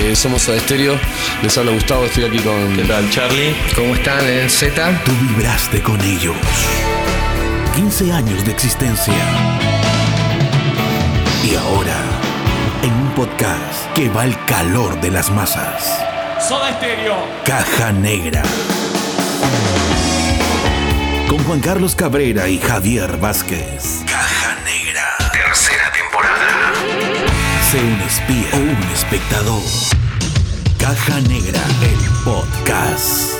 Eh, somos Soda Stereo. Les habla Gustavo, estoy aquí con. ¿Qué tal, Charlie? ¿Cómo están, eh, Z? Tú vibraste con ellos. 15 años de existencia. Y ahora, en un podcast que va al calor de las masas. Soda Stereo. Caja Negra. Con Juan Carlos Cabrera y Javier Vázquez. Sé un espía o un espectador. Caja Negra, el podcast.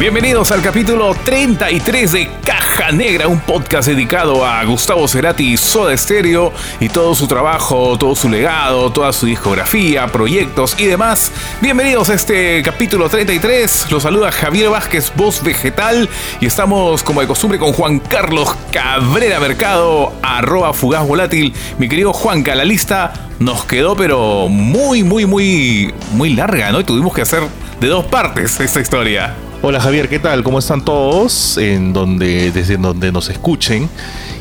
Bienvenidos al capítulo 33 de Caja Negra, un podcast dedicado a Gustavo Cerati, Soda Stereo y todo su trabajo, todo su legado, toda su discografía, proyectos y demás. Bienvenidos a este capítulo 33. Los saluda Javier Vázquez, voz vegetal, y estamos como de costumbre con Juan Carlos Cabrera Mercado, arroba fugaz volátil. Mi querido Juanca, la lista nos quedó pero muy, muy, muy, muy larga, ¿no? Y tuvimos que hacer de dos partes esta historia. Hola Javier, ¿qué tal? ¿Cómo están todos? En donde, desde donde nos escuchen.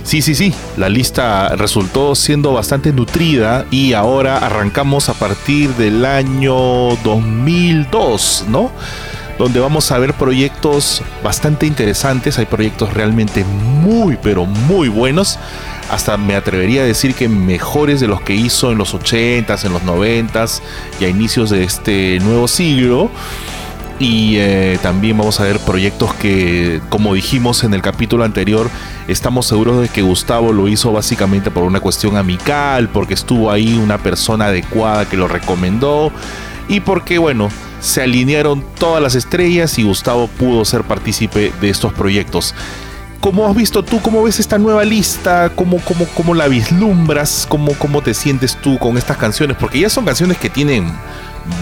Sí, sí, sí, la lista resultó siendo bastante nutrida y ahora arrancamos a partir del año 2002, ¿no? Donde vamos a ver proyectos bastante interesantes, hay proyectos realmente muy, pero muy buenos. Hasta me atrevería a decir que mejores de los que hizo en los 80s, en los 90s y a inicios de este nuevo siglo. Y eh, también vamos a ver proyectos que, como dijimos en el capítulo anterior, estamos seguros de que Gustavo lo hizo básicamente por una cuestión amical, porque estuvo ahí una persona adecuada que lo recomendó y porque, bueno, se alinearon todas las estrellas y Gustavo pudo ser partícipe de estos proyectos. ¿Cómo has visto tú? ¿Cómo ves esta nueva lista? ¿Cómo, cómo, cómo la vislumbras? ¿Cómo, ¿Cómo te sientes tú con estas canciones? Porque ya son canciones que tienen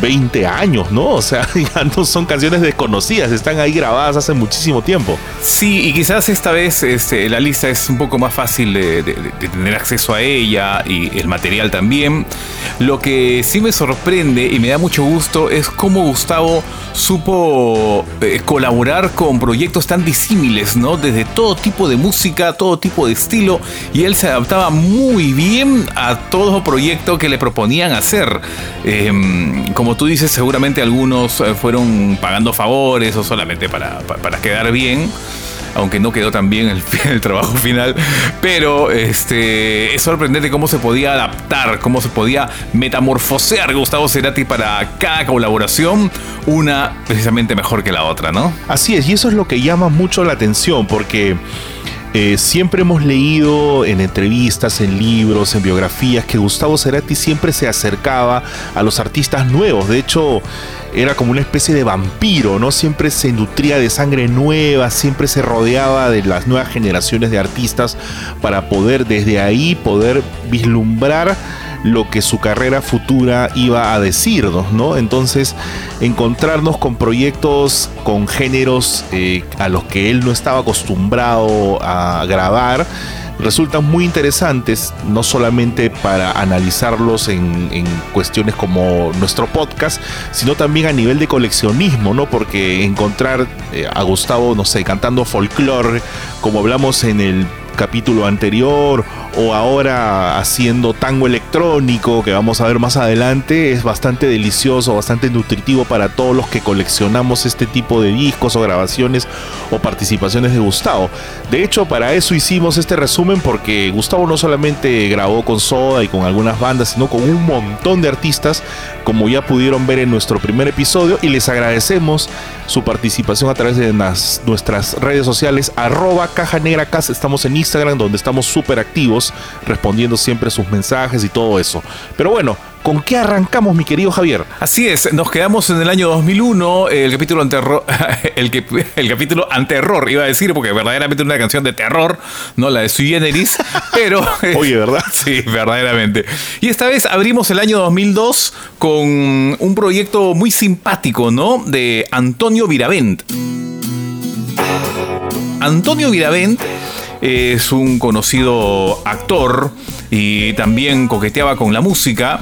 20 años, ¿no? O sea, ya no son canciones desconocidas, están ahí grabadas hace muchísimo tiempo. Sí, y quizás esta vez este, la lista es un poco más fácil de, tener acceso a ella y el material también. Lo que sí me sorprende y me da mucho gusto es cómo Gustavo supo eh, colaborar con proyectos tan disímiles, ¿no? Desde todo tipo de música, todo tipo de estilo, y él se adaptaba muy bien a todo proyecto que le proponían hacer. Eh, como tú dices, seguramente algunos eh, fueron pagando favores o solamente para, para, quedar bien aunque no quedó tan bien el, el, trabajo final, pero este, es sorprendente cómo se podía adaptar, cómo se podía metamorfosear Gustavo Cerati para cada colaboración, una precisamente mejor que la otra, ¿no? Así es, y eso es lo que llama mucho la atención, porque... Eh, siempre hemos leído en entrevistas, en libros, en biografías, que Gustavo Cerati siempre se acercaba a los artistas nuevos. De hecho, era como una especie de vampiro, ¿no? Siempre se nutría de sangre nueva, siempre se rodeaba de las nuevas generaciones de artistas para poder desde ahí poder vislumbrar lo que su carrera futura iba a decirnos, ¿no? Entonces, encontrarnos con proyectos, con géneros eh, a los que él no estaba acostumbrado a grabar, resultan muy interesantes, no solamente para analizarlos en, en, cuestiones como nuestro podcast, sino también a nivel de coleccionismo, ¿no? Porque encontrar eh, a Gustavo, no sé, cantando folclore, como hablamos en el capítulo anterior o ahora haciendo tango electrónico que vamos a ver más adelante es bastante delicioso, bastante nutritivo para todos los que coleccionamos este tipo de discos o grabaciones o participaciones de Gustavo. De hecho, para eso hicimos este resumen porque Gustavo no solamente grabó con Soda y con algunas bandas, sino con un montón de artistas, como ya pudieron ver en nuestro primer episodio y les agradecemos su participación a través de nuestras redes sociales arroba caja negra estamos en Instagram donde estamos súper activos respondiendo siempre sus mensajes y todo eso pero bueno ¿Con qué arrancamos, mi querido Javier? Así es, nos quedamos en el año 2001, el capítulo anterror, el, que, el capítulo anterror, iba a decir, porque verdaderamente una canción de terror, no la de Sui Generis, pero... Oye, ¿verdad? Sí, verdaderamente. Y esta vez abrimos el año 2002 con un proyecto muy simpático, ¿no? De Antonio Viravent. Antonio Viravent es un conocido actor y también coqueteaba con la música.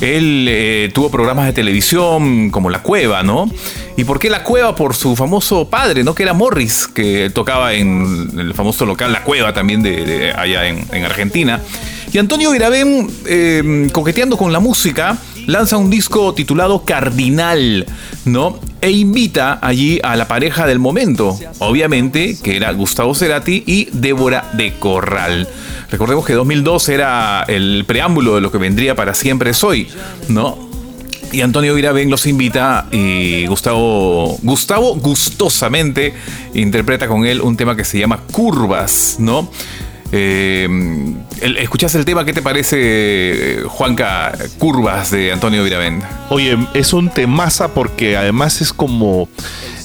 él eh, tuvo programas de televisión como La Cueva, ¿no? ¿Y por qué La Cueva? Por su famoso padre, ¿no? Que era Morris, que tocaba en el famoso local La Cueva también de, allá en, Argentina. Y Antonio Virabén, eh, coqueteando con la música, lanza un disco titulado Cardinal, ¿no? E invita allí a la pareja del momento, obviamente, que era Gustavo Cerati y Débora de Corral. Recordemos que 2002 era el preámbulo de lo que vendría para siempre soy, ¿no? Y Antonio Virabén los invita y Gustavo, Gustavo gustosamente interpreta con él un tema que se llama Curvas, ¿no? Eh, ¿Escuchás el tema? ¿Qué te parece, Juanca, Curvas de Antonio Viravent? Oye, es un temaza porque además es como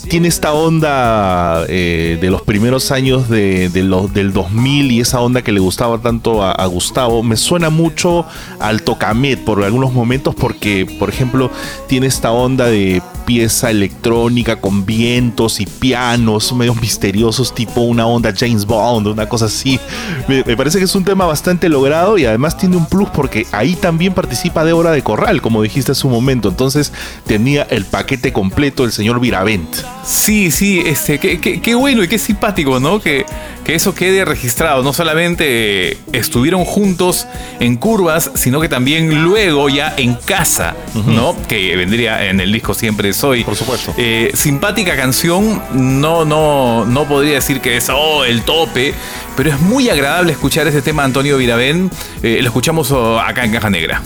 tiene esta onda eh, de los primeros años de, los, del 2000 y esa onda que le gustaba tanto a, Gustavo. Me suena mucho al Tocamet por algunos momentos porque, por ejemplo, tiene esta onda de pieza electrónica con vientos y pianos medio misteriosos, tipo una onda James Bond, una cosa así. Me, parece que es un tema bastante logrado y además tiene un plus porque ahí también participa Débora de Corral, como dijiste hace un momento. Entonces tenía el paquete completo el señor Viravent. Sí, sí, este, qué, bueno y qué simpático, ¿no? Que, que eso quede registrado. No solamente estuvieron juntos en curvas, sino que también luego ya en casa, ¿no? Que vendría en el disco Siempre Soy. Por supuesto. Eh, simpática canción, no, no, no podría decir que es oh, el tope, pero es muy agradable escuchar ese tema Antonio Viravén. Eh, lo escuchamos oh, acá en Caja Negra.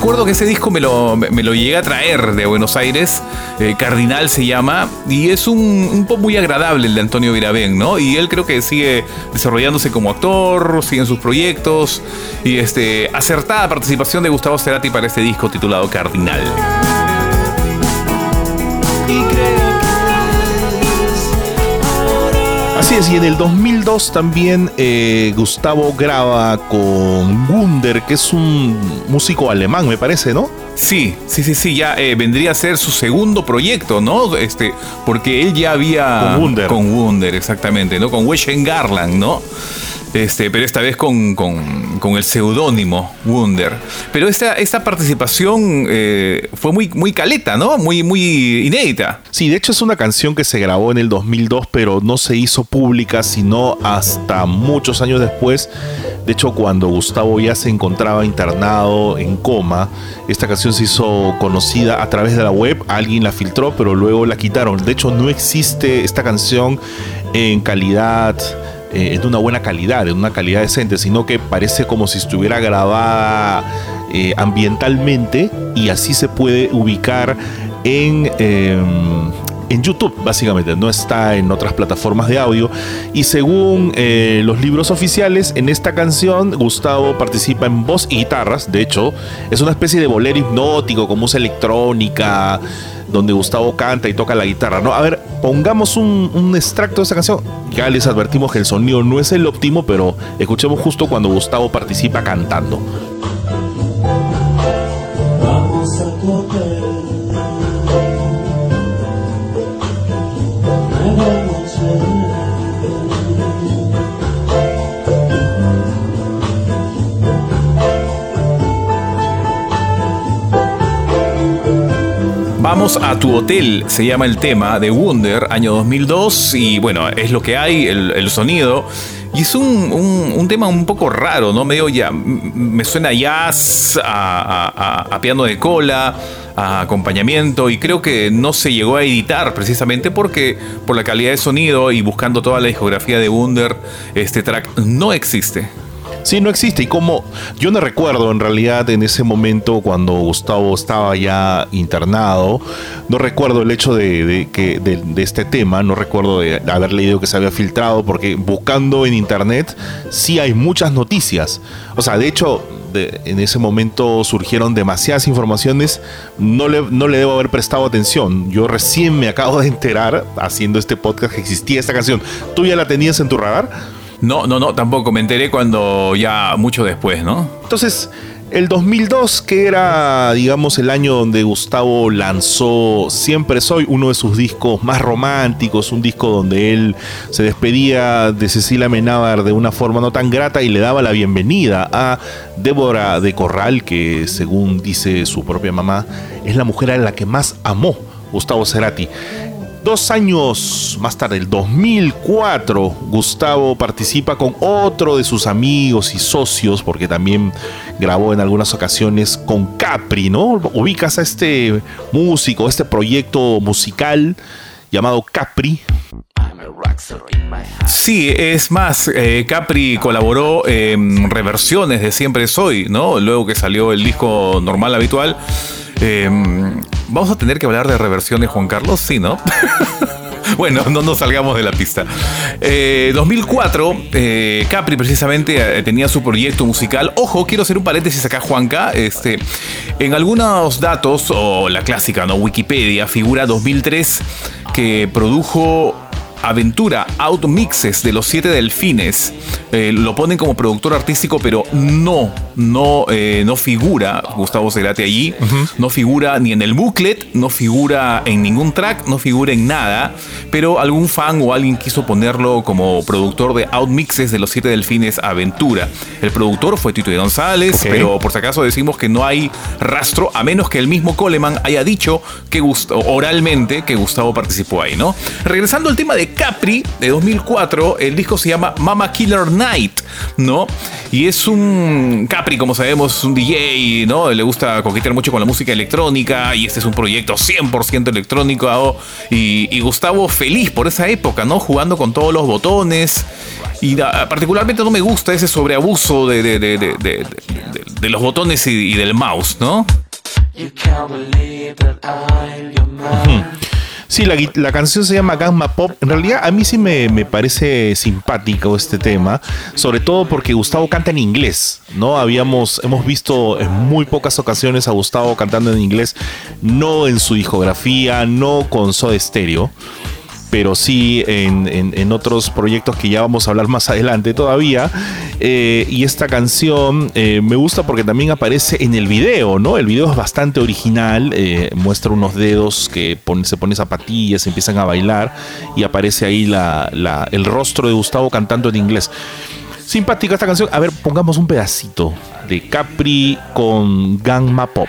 Recuerdo que ese disco me lo, me lo llegué a traer de Buenos Aires, eh, Cardinal se llama, y es un, pop muy agradable el de Antonio Virabén, ¿no? Y él creo que sigue desarrollándose como actor, sigue en sus proyectos, y este, acertada participación de Gustavo Cerati para este disco titulado Cardinal. Así es, y en el 2002 también eh, Gustavo graba con Wunder, que es un músico alemán, me parece, ¿no? Sí, sí, sí, sí, ya eh, vendría a ser su segundo proyecto, ¿no? Este, porque él ya había... Con Wunder. Con Wunder, exactamente, ¿no? Con Weshen Garland, ¿no? Este, pero esta vez con, el seudónimo Wunder. Pero esta, esta participación eh, fue muy, muy caleta, ¿no? Muy, muy inédita. Sí, de hecho es una canción que se grabó en el 2002, pero no se hizo pública sino hasta muchos años después. De hecho, cuando Gustavo ya se encontraba internado en coma, esta canción se hizo conocida a través de la web. Alguien la filtró, pero luego la quitaron. De hecho, no existe esta canción en calidad eh, es de una buena calidad, de una calidad decente, sino que parece como si estuviera grabada eh, ambientalmente y así se puede ubicar en, em, en YouTube, básicamente, no está en otras plataformas de audio. Y según eh, los libros oficiales, en esta canción Gustavo participa en voz y guitarras. De hecho, es una especie de bolero hipnótico con música electrónica, donde Gustavo canta y toca la guitarra. ¿no? A ver, pongamos un, un extracto de esta canción. Ya les advertimos que el sonido no es el óptimo, pero escuchemos justo cuando Gustavo participa cantando. Vamos a tu hotel, se llama el tema de Wunder, año 2002, y bueno, es lo que hay, el, sonido. Y es un, tema un poco raro, ¿no? Medio ya. Me suena jazz, a, piano de cola, a acompañamiento, y creo que no se llegó a editar precisamente porque por la calidad de sonido y buscando toda la discografía de Wunder, este track no existe. Sí, no existe. Y como yo no recuerdo en realidad en ese momento cuando Gustavo estaba ya internado, no recuerdo el hecho de, que, de, este tema, no recuerdo de haber leído que se había filtrado, porque buscando en internet sí hay muchas noticias. O sea, de hecho, en ese momento surgieron demasiadas informaciones, no le, no le debo haber prestado atención. Yo recién me acabo de enterar, haciendo este podcast, que existía esta canción. ¿Tú ya la tenías en tu radar? No, no, no, tampoco. Me enteré cuando ya mucho después, ¿no? Entonces, El 2002, que era, digamos, el año donde Gustavo lanzó Siempre Soy, uno de sus discos más románticos, un disco donde él se despedía de Cecilia Menábar de una forma no tan grata y le daba la bienvenida a Débora de Corral, que según dice su propia mamá, es la mujer a la que más amó Gustavo Cerati. Dos años más tarde, el 2004, Gustavo participa con otro de sus amigos y socios, porque también grabó en algunas ocasiones con Capri, ¿no? Ubicas a este músico, este proyecto musical llamado Capri. Sí, es más, eh, Capri colaboró en reversiones de Siempre Soy, ¿no? Luego que salió el disco normal habitual. Em, Vamos a tener que hablar de reversiones, Juan Carlos, sí, ¿no? bueno, no nos salgamos de la pista. 2004, eh, eh, Capri precisamente eh, tenía su proyecto musical. Ojo, quiero hacer un paréntesis acá, Juanca. Este, en algunos datos, o la clásica, ¿no? Wikipedia, figura 2003 que produjo Aventura Mixes de los Siete Delfines. Eh, lo ponen como productor artístico, pero no, no, eh, no figura Gustavo Cerati allí. No figura ni en el booklet, no figura en ningún track, no figura en nada. Pero algún fan o alguien quiso ponerlo como productor de Outmixes de los Siete Delfines Aventura. El productor fue Tito González, pero por si acaso decimos que no hay rastro, a menos que el mismo Coleman haya dicho que oralmente que Gustavo participó ahí, ¿no? Regresando al tema de Capri de 2004. El disco se llama Mama Killer Night, ¿no? Y es un Capri, como sabemos, es un DJ, ¿no? Le gusta coquetear mucho con la música electrónica y este es un proyecto 100% electrónico. Y, Gustavo feliz por esa época, ¿no? Jugando con todos los botones. Y particularmente no me gusta ese sobreabuso de, de, los botones y, del mouse, ¿no? Sí, la, canción se llama Gamma Pop. En realidad a mí sí me, parece simpático este tema, sobre todo porque Gustavo canta en inglés, ¿no? Habíamos, hemos visto en muy pocas ocasiones a Gustavo cantando en inglés, no en su discografía, no con Soda Stereo pero sí en, otros proyectos que ya vamos a hablar más adelante todavía. Eh, y esta canción eh, me gusta porque también aparece en el video, ¿no? El video es bastante original, eh, muestra unos dedos que se ponen zapatillas, empiezan a bailar y aparece ahí la, el rostro de Gustavo cantando en inglés. Simpática esta canción. A ver, pongamos un pedacito de Capri con Gamma Pop.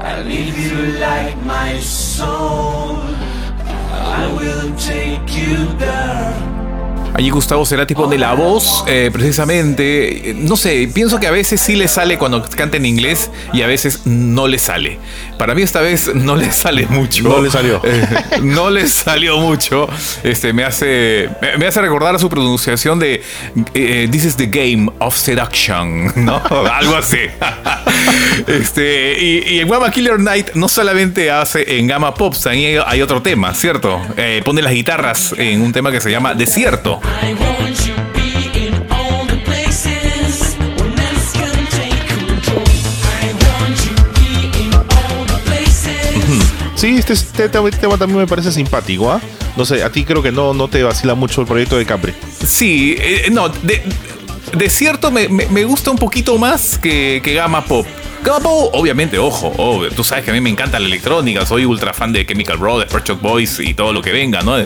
I need you like my soul. I will take you there. Allí Gustavo Cerati pone la voz, eh, precisamente. No sé, pienso que a veces sí le sale cuando canta en inglés y a veces no le sale. Para mí esta vez no le sale mucho. No le salió. Eh, no le salió mucho. Este, me hace, me hace recordar su pronunciación de eh, This is the game of seduction, ¿no? Algo así. este, y, en Gamma Killer Night no solamente hace en Gamma Pop, también hay, otro tema, ¿cierto? pone las guitarras en un tema que se llama Desierto. Sí, este, este, tema también me parece simpático, ¿ah? No sé, a ti creo que no, no te vacila mucho el proyecto de Capri. Sí, eh, no, de, de cierto me, me, gusta un poquito más que, que Gama Pop. Capo, obviamente, ojo, tú sabes que a mí me encanta la electrónica, soy ultra fan de Chemical Brothers, Pet Boys y todo lo que venga, ¿no?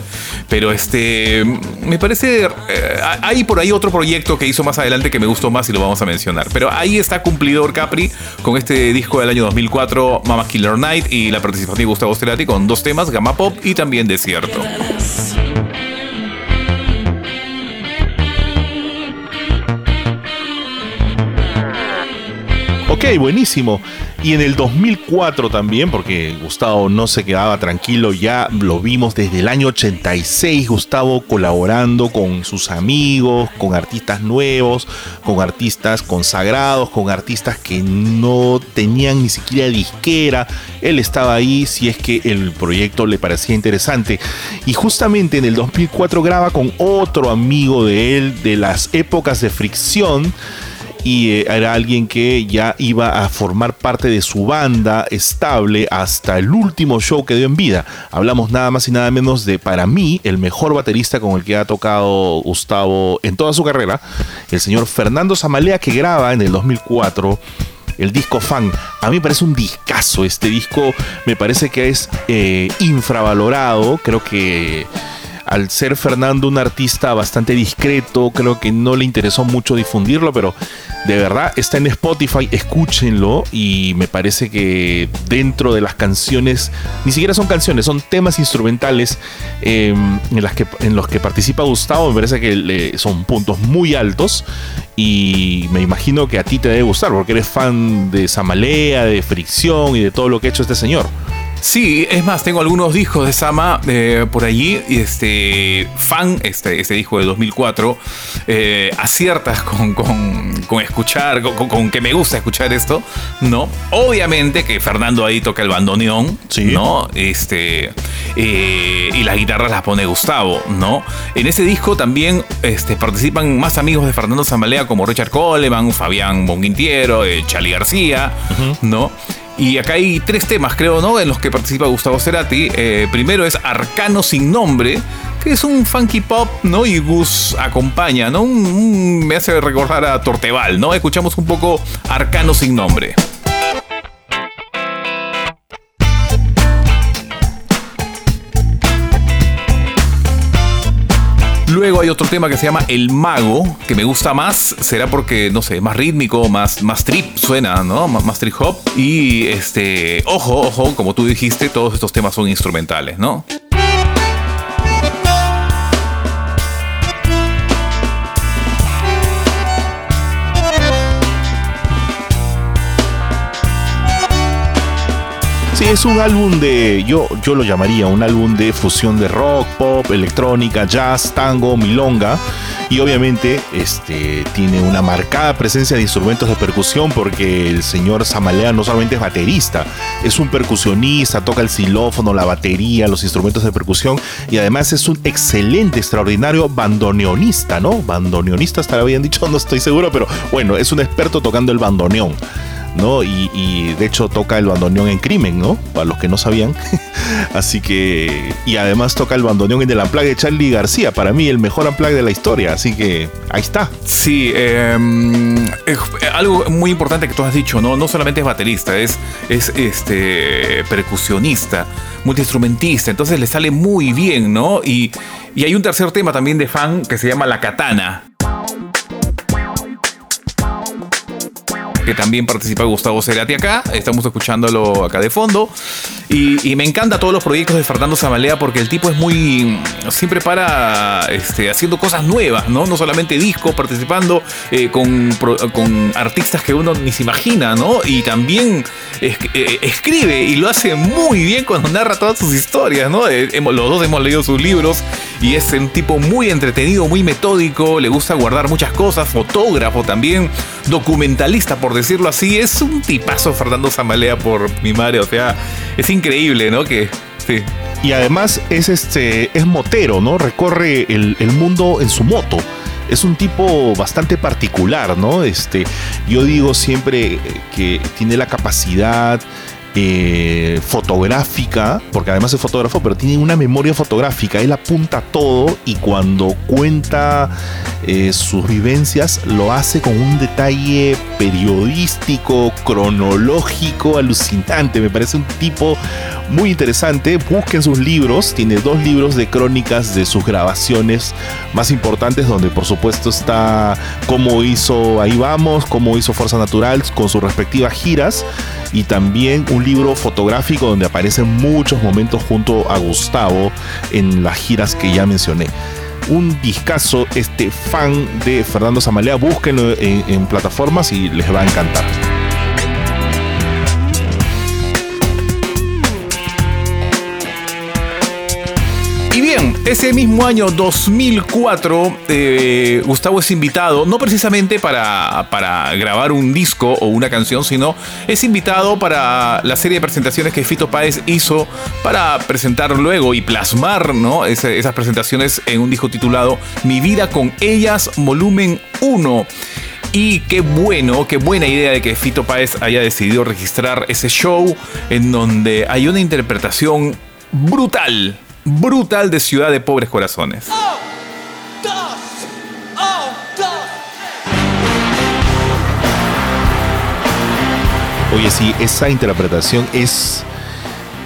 Pero este, me parece, eh, hay por ahí otro proyecto que hizo más adelante que me gustó más y lo vamos a mencionar. Pero ahí está cumplidor Capri con este disco del año 2004, Mama Killer Night y la participación de Gustavo Cerati con dos temas, Gamma Pop y también Desierto. Ok, buenísimo. Y en el 2004 también, porque Gustavo no se quedaba tranquilo, ya lo vimos desde el año 86, Gustavo colaborando con sus amigos, con artistas nuevos, con artistas consagrados, con artistas que no tenían ni siquiera disquera. Él estaba ahí si es que el proyecto le parecía interesante. Y justamente en el 2004 graba con otro amigo de él de las épocas de fricción y eh, era alguien que ya iba a formar parte de su banda estable hasta el último show que dio en vida. Hablamos nada más y nada menos de, para mí, el mejor baterista con el que ha tocado Gustavo en toda su carrera, el señor Fernando Zamalea, que graba en el 2004 el disco Fan. A mí me parece un discazo. Este disco me parece que es eh, infravalorado. Creo que al ser Fernando un artista bastante discreto, creo que no le interesó mucho difundirlo, pero de verdad está en Spotify, escúchenlo y me parece que dentro de las canciones, ni siquiera son canciones, son temas instrumentales em, en, los que participa Gustavo, me parece que son puntos muy altos y me imagino que a ti te debe gustar porque eres fan de Samalea, de Fricción y de todo lo que ha hecho este señor. Sí, es más, tengo algunos discos de Sama eh, por allí. Y este, fan, este, este disco de 2004, eh, aciertas con, escuchar, con, que me gusta escuchar esto, ¿no? Obviamente que Fernando ahí toca el bandoneón, ¿no? Este, eh, y las guitarras las pone Gustavo, ¿no? En ese disco también este, participan más amigos de Fernando Zamalea como Richard Coleman, Fabián Bonguintiero, Charlie García, ¿no? Y acá hay tres temas, creo, ¿no? En los que participa Gustavo Cerati. Eh, primero es Arcano sin nombre, que es un funky pop, ¿no? Y Gus acompaña, ¿no? me hace recordar a Torteval, ¿no? Escuchamos un poco Arcano sin nombre. Luego hay otro tema que se llama El Mago, que me gusta más. Será porque, no sé, más rítmico, más, más trip suena, ¿no? más trip hop. Y este, ojo, ojo, como tú dijiste, todos estos temas son instrumentales, ¿no? Sí, es un álbum de, yo, yo lo llamaría un álbum de fusión de rock, pop, electrónica, jazz, tango, milonga. Y obviamente este, tiene una marcada presencia de instrumentos de percusión porque el señor Samalea no solamente es baterista, es un percusionista, toca el xilófono, la batería, los instrumentos de percusión y además es un excelente, extraordinario bandoneonista, ¿no? Bandoneonista, hasta lo habían dicho, no estoy seguro, pero bueno, es un experto tocando el bandoneón. ¿No? Y, de hecho toca el bandoneón en Crimen, ¿no? Para los que no sabían. así que. Y además toca el bandoneón en el Unplugged de Charlie García. Para mí, el mejor Unplugged de la historia. Así que ahí está. Sí, em, algo muy importante que tú has dicho, ¿no? No solamente es baterista, es, es este percusionista, multiinstrumentista. Entonces le sale muy bien, ¿no? Y, y hay un tercer tema también de fan que se llama La Katana. Que también participa Gustavo Cerati acá. Estamos escuchándolo acá de fondo. Y, me encanta todos los proyectos de Fernando Zamalea porque el tipo es muy. siempre para este, haciendo cosas nuevas, ¿no? No solamente discos, participando eh, con, con, artistas que uno ni se imagina, ¿no? Y también eh, escribe y lo hace muy bien cuando narra todas sus historias, ¿no? Eh, los dos hemos leído sus libros y es un tipo muy entretenido, muy metódico, le gusta guardar muchas cosas, fotógrafo también, documentalista por decirlo así, es un tipazo Fernando Zamalea por mi madre, o sea, es increíble, ¿no? Que sí. Y además es este es motero, ¿no? Recorre el, el mundo en su moto es un tipo bastante particular, ¿no? Este, yo digo siempre que tiene la capacidad eh, fotográfica, porque además es fotógrafo, pero tiene una memoria fotográfica. Él apunta todo y cuando cuenta eh, sus vivencias lo hace con un detalle periodístico, cronológico, alucinante. Me parece un tipo muy interesante. Busquen sus libros. Tiene dos libros de crónicas de sus grabaciones más importantes, donde por supuesto está cómo hizo Ahí Vamos, cómo hizo Fuerza Natural con sus respectivas giras y también un libro fotográfico donde aparecen muchos momentos junto a Gustavo en las giras que ya mencioné un discazo, este fan de Fernando Zamalea, búsquenlo en, plataformas y les va a encantar. Ese mismo año 2004, eh, Gustavo es invitado, no precisamente para, grabar un disco o una canción, sino es invitado para la serie de presentaciones que Fito Páez hizo para presentar luego y plasmar ¿no? esas presentaciones en un disco titulado Mi vida con ellas, volumen 1. Y qué bueno, qué buena idea de que Fito Páez haya decidido registrar ese show en donde hay una interpretación brutal, brutal de Ciudad de Pobres Corazones. Oye, sí, esa interpretación es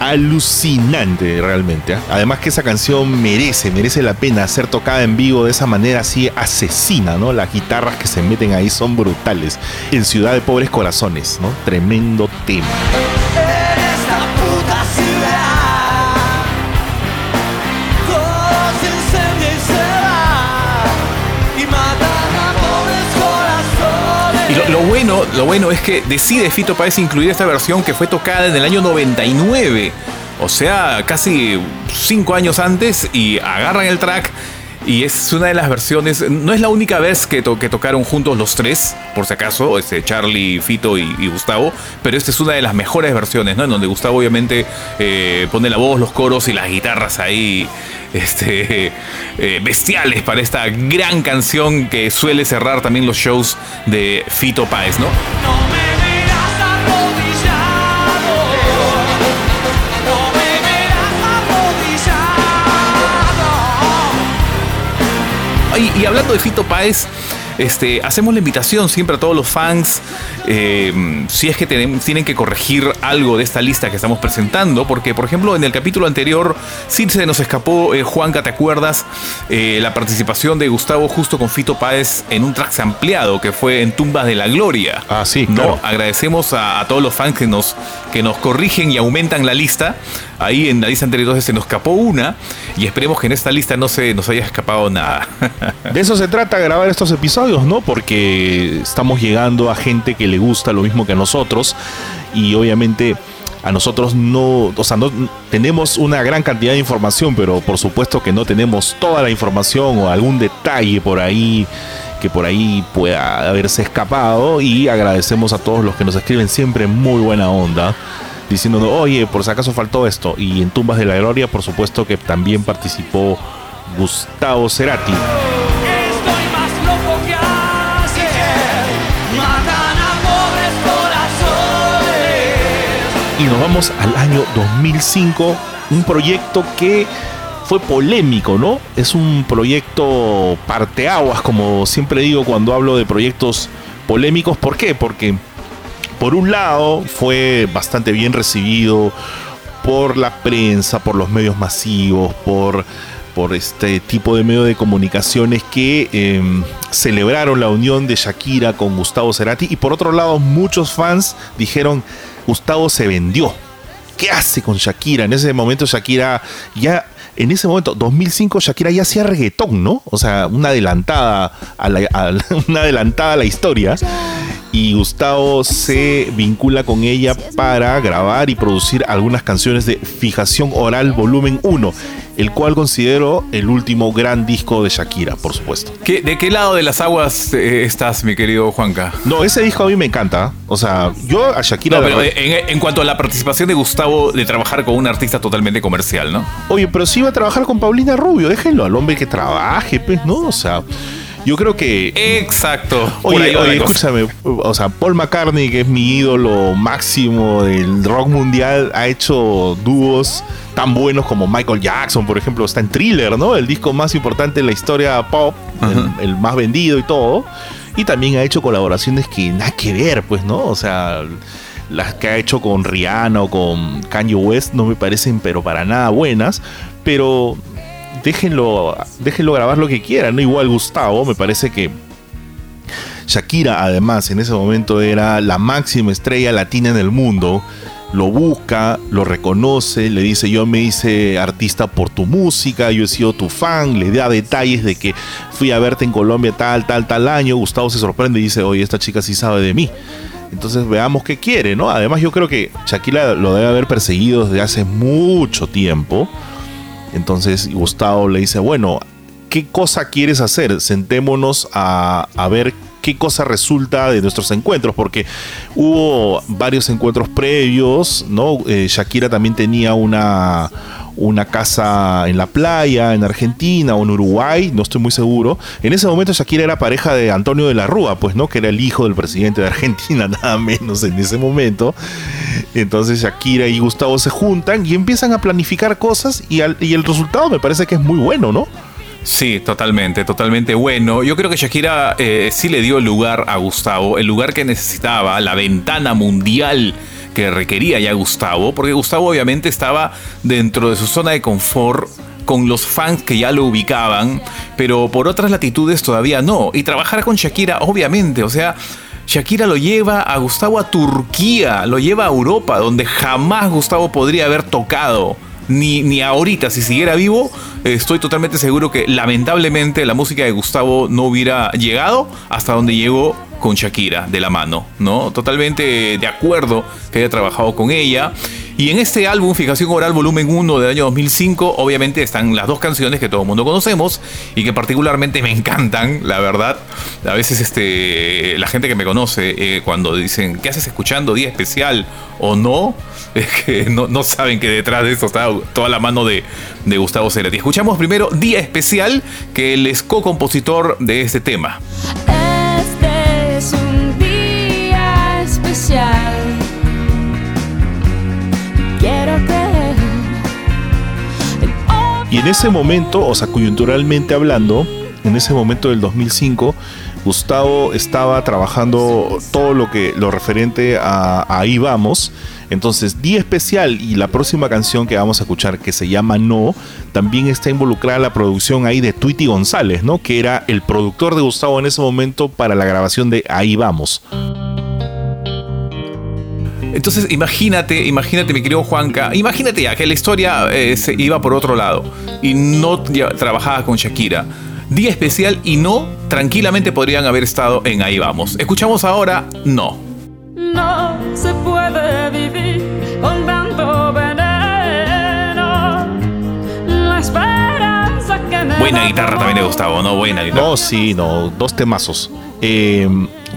alucinante realmente. ¿ah? Además que esa canción merece, merece la pena ser tocada en vivo de esa manera así asesina, ¿no? Las guitarras que se meten ahí son brutales. En Ciudad de Pobres Corazones, ¿no? Tremendo tema. Lo, bueno, lo bueno es que decide Fito Páez incluir esta versión que fue tocada en el año 99. O sea, casi cinco años antes y agarran el track y es una de las versiones, no es la única vez que, que tocaron juntos los tres, por si acaso, este, Charlie, Fito y, Gustavo, pero esta es una de las mejores versiones, ¿no? En donde Gustavo obviamente eh, pone la voz, los coros y las guitarras ahí este, eh, bestiales para esta gran canción que suele cerrar también los shows de Fito Páez, ¿no? y hablando de Fito Páez, este, hacemos la invitación siempre a todos los fans, eh, si es que tienen que corregir algo de esta lista que estamos presentando, porque por ejemplo en el capítulo anterior sí se nos escapó, eh, Juanca, ¿te acuerdas? Eh, la participación de Gustavo justo con Fito Páez en un track ampliado que fue en Tumbas de la Gloria. Ah, sí, ¿no? Agradecemos a, todos los fans que nos, que nos corrigen y aumentan la lista. Ahí en la lista anterior se nos escapó una y esperemos que en esta lista no se nos haya escapado nada. de eso se trata grabar estos episodios, ¿no? Porque estamos llegando a gente que le gusta lo mismo que a nosotros y obviamente a nosotros no, o sea, no tenemos una gran cantidad de información, pero por supuesto que no tenemos toda la información o algún detalle por ahí que por ahí pueda haberse escapado y agradecemos a todos los que nos escriben siempre muy buena onda diciéndonos, oye, por si acaso faltó esto. Y en Tumbas de la Gloria, por supuesto que también participó Gustavo Cerati. Y nos vamos al año 2005, un proyecto que fue polémico, ¿no? Es un proyecto parteaguas, como siempre digo cuando hablo de proyectos polémicos. ¿Por qué? Porque por un lado fue bastante bien recibido por la prensa, por los medios masivos, por, por este tipo de medios de comunicaciones que em, celebraron la unión de Shakira con Gustavo Cerati y por otro lado muchos fans dijeron Gustavo se vendió. ¿Qué hace con Shakira? En ese momento Shakira ya en ese momento, 2005, Shakira ya hacía reggaetón, ¿no? O sea, una adelantada a una adelantada a la historia y Gustavo se vincula con ella para grabar y producir algunas canciones de Fijación Oral Volumen 1, el cual considero el último gran disco de Shakira, por supuesto. ¿De qué lado de las aguas eh, estás, mi querido Juanca? No, ese disco a mí me encanta. O sea, yo a Shakira... No, pero en, cuanto a la participación de Gustavo de trabajar con un artista totalmente comercial, ¿no? Oye, pero si iba a trabajar con Paulina Rubio, déjenlo al hombre que trabaje, pues, ¿no? O sea... Yo creo que. Exacto. Oye, escúchame. O sea, Paul McCartney, que es mi ídolo máximo del rock mundial, ha hecho dúos tan buenos como Michael Jackson, por ejemplo. Está en Thriller, ¿no? El disco más importante en la historia pop, el, más vendido y todo. Y también ha hecho colaboraciones que nada que ver, pues, ¿no? O sea las que ha hecho con Rihanna o con Kanye West no me parecen pero para nada buenas, pero déjenlo, déjenlo grabar lo que quieran, ¿no? Igual Gustavo, me parece que Shakira, además, en ese momento era la máxima estrella latina en el mundo. Lo busca, lo reconoce, le dice yo me hice artista por tu música, yo he sido tu fan, le da detalles de que fui a verte en Colombia tal, tal, tal año. Gustavo se sorprende y dice, oye, esta chica sí sabe de mí. Entonces veamos qué quiere, ¿no? Además yo creo que Shakira lo debe haber perseguido desde hace mucho tiempo entonces Gustavo le dice, bueno, ¿qué cosa quieres hacer? Sentémonos a, ver qué cosa resulta de nuestros encuentros, porque hubo varios encuentros previos, ¿no? Eh, Shakira también tenía una, una casa en la playa, en Argentina o en Uruguay, no estoy muy seguro. En ese momento Shakira era pareja de Antonio de la Rúa, pues, ¿no? Que era el hijo del presidente de Argentina, nada menos en ese momento. Entonces Shakira y Gustavo se juntan y empiezan a planificar cosas y, y el resultado me parece que es muy bueno, ¿no? Sí, totalmente, totalmente bueno. Yo creo que Shakira eh, sí le dio lugar a Gustavo, el lugar que necesitaba, la ventana mundial que requería ya Gustavo, porque Gustavo obviamente estaba dentro de su zona de confort con los fans que ya lo ubicaban, pero por otras latitudes todavía no. Y trabajar con Shakira, obviamente, o sea, Shakira lo lleva a Gustavo a Turquía, lo lleva a Europa, donde jamás Gustavo podría haber tocado ni, ni ahorita, si siguiera vivo, estoy totalmente seguro que lamentablemente la música de Gustavo no hubiera llegado hasta donde llegó con Shakira de la mano, ¿no? Totalmente de acuerdo que haya trabajado con ella. Y en este álbum, Fijación Oral Volumen 1 del año 2005, obviamente están las dos canciones que todo el mundo conocemos y que particularmente me encantan, la verdad. A veces este, la gente que me conoce, eh, cuando dicen, ¿qué haces escuchando Día Especial o no? Es que no, saben que detrás de eso está toda la mano de, de Gustavo Cerati. Escuchamos primero Día Especial, que él es co-compositor de este tema. Y en ese momento, o sea, coyunturalmente hablando, en ese momento del 2005, Gustavo estaba trabajando todo lo que lo referente a, Ahí vamos. Entonces, Día Especial y la próxima canción que vamos a escuchar, que se llama No, también está involucrada la producción ahí de Tweety González, ¿no? Que era el productor de Gustavo en ese momento para la grabación de Ahí vamos. Entonces, imagínate, imagínate, mi querido Juanca, imagínate ya que la historia eh, se iba por otro lado y no trabajaba con Shakira. Día especial y no, tranquilamente podrían haber estado en Ahí Vamos. Escuchamos ahora No. No se puede vivir con tanto veneno. La esperanza que me Buena guitarra también de Gustavo, ¿no? Buena guitarra. No, sí, no, dos temazos. Eh,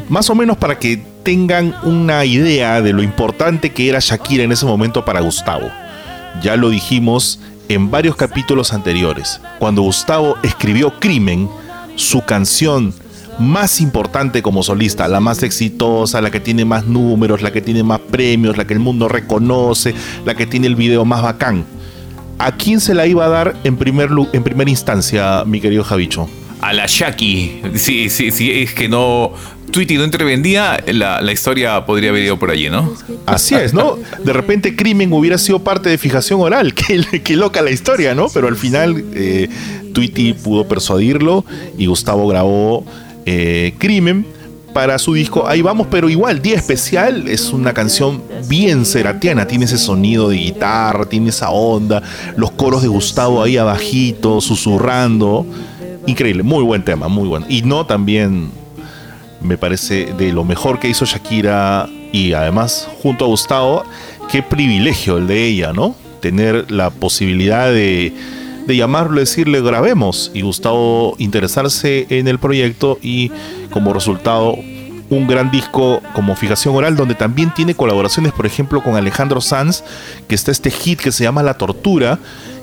más o menos para que tengan una idea de lo importante que era Shakira en ese momento para Gustavo. Ya lo dijimos en varios capítulos anteriores. Cuando Gustavo escribió Crimen, su canción más importante como solista, la más exitosa, la que tiene más números, la que tiene más premios, la que el mundo reconoce, la que tiene el video más bacán. ¿A quién se la iba a dar en, primer, en primera instancia, mi querido Javicho? a la Shaki. Si, sí, sí, es que no. Tweety no intervendía, la, la, historia podría haber ido por allí, ¿no? Así es, ¿no? De repente Crimen hubiera sido parte de fijación oral. Qué, loca la historia, ¿no? Pero al final eh, Tweety pudo persuadirlo y Gustavo grabó eh, Crimen para su disco. Ahí vamos, pero igual, Día Especial es una canción bien seratiana. Tiene ese sonido de guitarra, tiene esa onda, los coros de Gustavo ahí abajito, susurrando. Increíble, muy buen tema, muy bueno. Y no también me parece de lo mejor que hizo Shakira y además junto a Gustavo, qué privilegio el de ella, ¿no? Tener la posibilidad de, de llamarlo, decirle grabemos y Gustavo interesarse en el proyecto y como resultado un gran disco como Fijación Oral, donde también tiene colaboraciones, por ejemplo, con Alejandro Sanz, que está este hit que se llama La Tortura,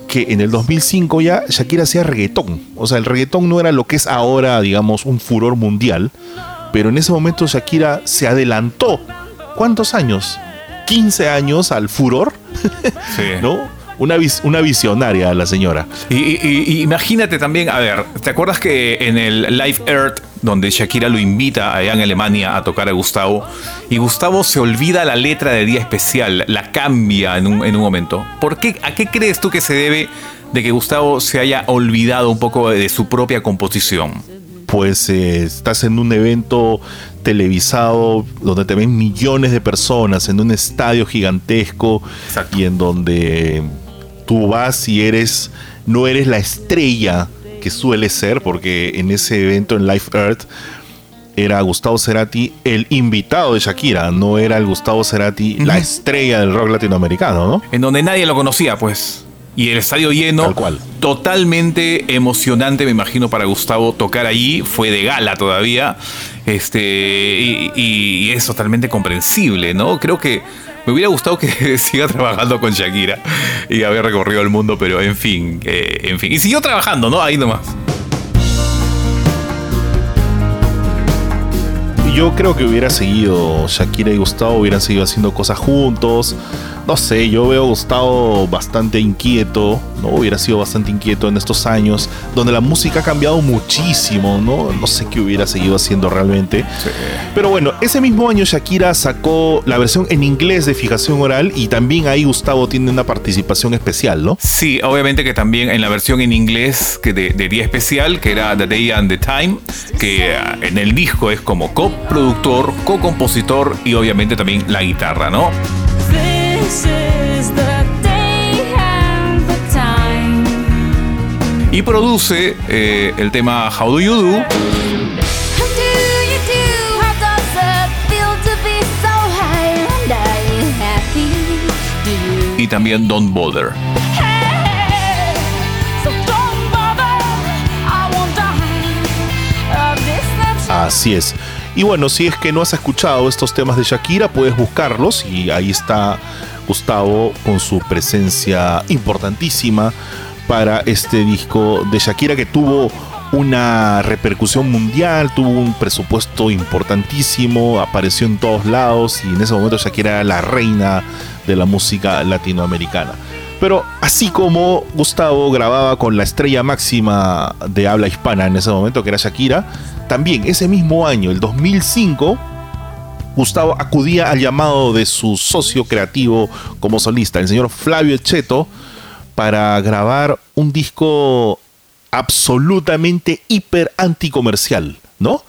que en el 2005 ya Shakira hacía reggaetón. O sea, el reggaetón no era lo que es ahora, digamos, un furor mundial, pero en ese momento Shakira se adelantó. ¿Cuántos años? 15 años al furor, sí. ¿no? Una, una, visionaria la señora. Y, imagínate también, a ver, ¿te acuerdas que en el Live Earth donde Shakira lo invita allá en Alemania a tocar a Gustavo, y Gustavo se olvida la letra de Día Especial, la cambia en un, momento. ¿Por qué, ¿A qué crees tú que se debe de que Gustavo se haya olvidado un poco de su propia composición? Pues eh, estás en un evento televisado donde te ven millones de personas, en un estadio gigantesco y en donde tú vas y eres, no eres la estrella que suele ser, porque en ese evento en Life Earth era Gustavo Cerati el invitado de Shakira, no era el Gustavo Cerati la estrella del rock latinoamericano, ¿no? En donde nadie lo conocía, pues. Y el estadio lleno, Tal cual. totalmente emocionante, me imagino, para Gustavo tocar allí. Fue de gala todavía. Este, y, y es totalmente comprensible, ¿no? Creo que Me hubiera gustado que siga trabajando con Shakira y haber recorrido el mundo, pero en fin, eh, en fin. Y siguió trabajando, ¿no? Ahí nomás. Yo creo que hubiera seguido, Shakira y Gustavo hubieran seguido haciendo cosas juntos. No sé, yo veo a Gustavo bastante inquieto, ¿no? Hubiera sido bastante inquieto en estos años, donde la música ha cambiado muchísimo, ¿no? No sé qué hubiera seguido haciendo realmente. Pero bueno, ese mismo año Shakira sacó la versión en inglés de Fijación Oral y también ahí Gustavo tiene una participación especial, ¿no? Sí, obviamente que también en la versión en inglés que de, de día especial, que era The Day and the Time, que ah, en el disco es como coproductor, co-compositor y obviamente también la guitarra, ¿no? Y produce eh, el tema How Do You Do y también Don't Bother. Hey, so don't bother. I won't die of this snapshot. Así es. Y bueno, si es que no has escuchado estos temas de Shakira, puedes buscarlos y ahí está Gustavo con su presencia importantísima para este disco de Shakira que tuvo una repercusión mundial, tuvo un presupuesto importantísimo, apareció en todos lados y en ese momento Shakira era la reina de la música latinoamericana. Pero así como Gustavo grababa con la estrella máxima de habla hispana en ese momento, que era Shakira, también ese mismo año, el 2005, Gustavo acudía al llamado de su socio creativo como solista, el señor Flavio Cheto, para grabar un disco absolutamente hiper anticomercial, ¿no?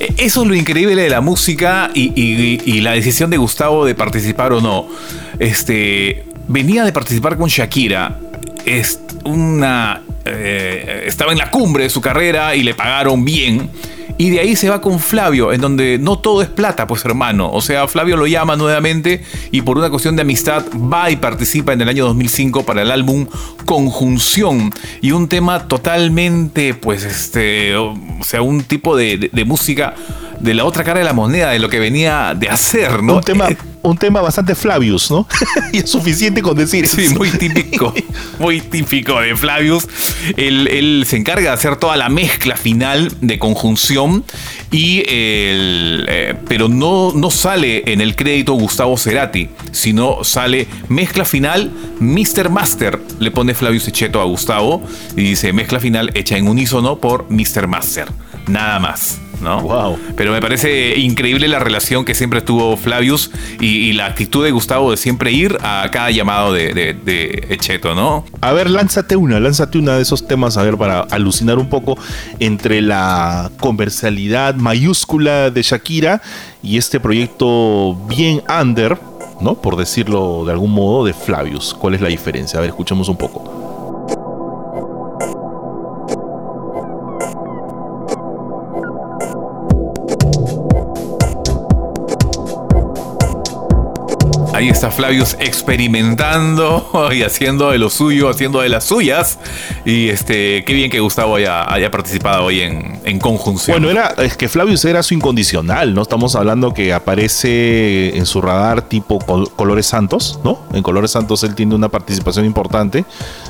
Eh, Eso es lo increíble de la música y, y- la decisión de Gustavo de participar o no. Este venía de participar con Shakira. Es una eh, estaba en la cumbre de su carrera y le pagaron bien. Y de ahí se va con Flavio, en donde no todo es plata, pues hermano. O sea, Flavio lo llama nuevamente y por una cuestión de amistad va y participa en el año 2005 para el álbum Conjunción. Y un tema totalmente, pues, este, o sea, un tipo de, música de la otra cara de la moneda, de lo que venía de hacer, ¿no? un, tema, un tema bastante Flavius, ¿no? y es suficiente con decir Sí, eso. muy típico, muy típico de Flavius. Él, él se encarga de hacer toda la mezcla final de conjunción, y el, eh, pero no, no sale en el crédito Gustavo Cerati, sino sale mezcla final Mr. Master. Le pone Flavius Echeto a Gustavo y dice mezcla final hecha en unísono por Mr. Master. Nada más. ¿No? Wow. Pero me parece increíble la relación que siempre tuvo Flavius y, y la actitud de Gustavo de siempre ir a cada llamado de, de, de Echeto, ¿no? A ver, lánzate una, lánzate una de esos temas, a ver, para alucinar un poco entre la comercialidad mayúscula de Shakira y este proyecto bien under, ¿no? Por decirlo de algún modo, de Flavius. ¿Cuál es la diferencia? A ver, escuchemos un poco. Está Flavius experimentando y haciendo de lo suyo, haciendo de las suyas. Y este, qué bien que Gustavo haya, haya participado hoy en, en conjunción. Bueno, era, que Flavius era su incondicional, ¿no? Estamos hablando que aparece en su radar tipo Col- Colores Santos, ¿no? En Colores Santos él tiene una participación importante.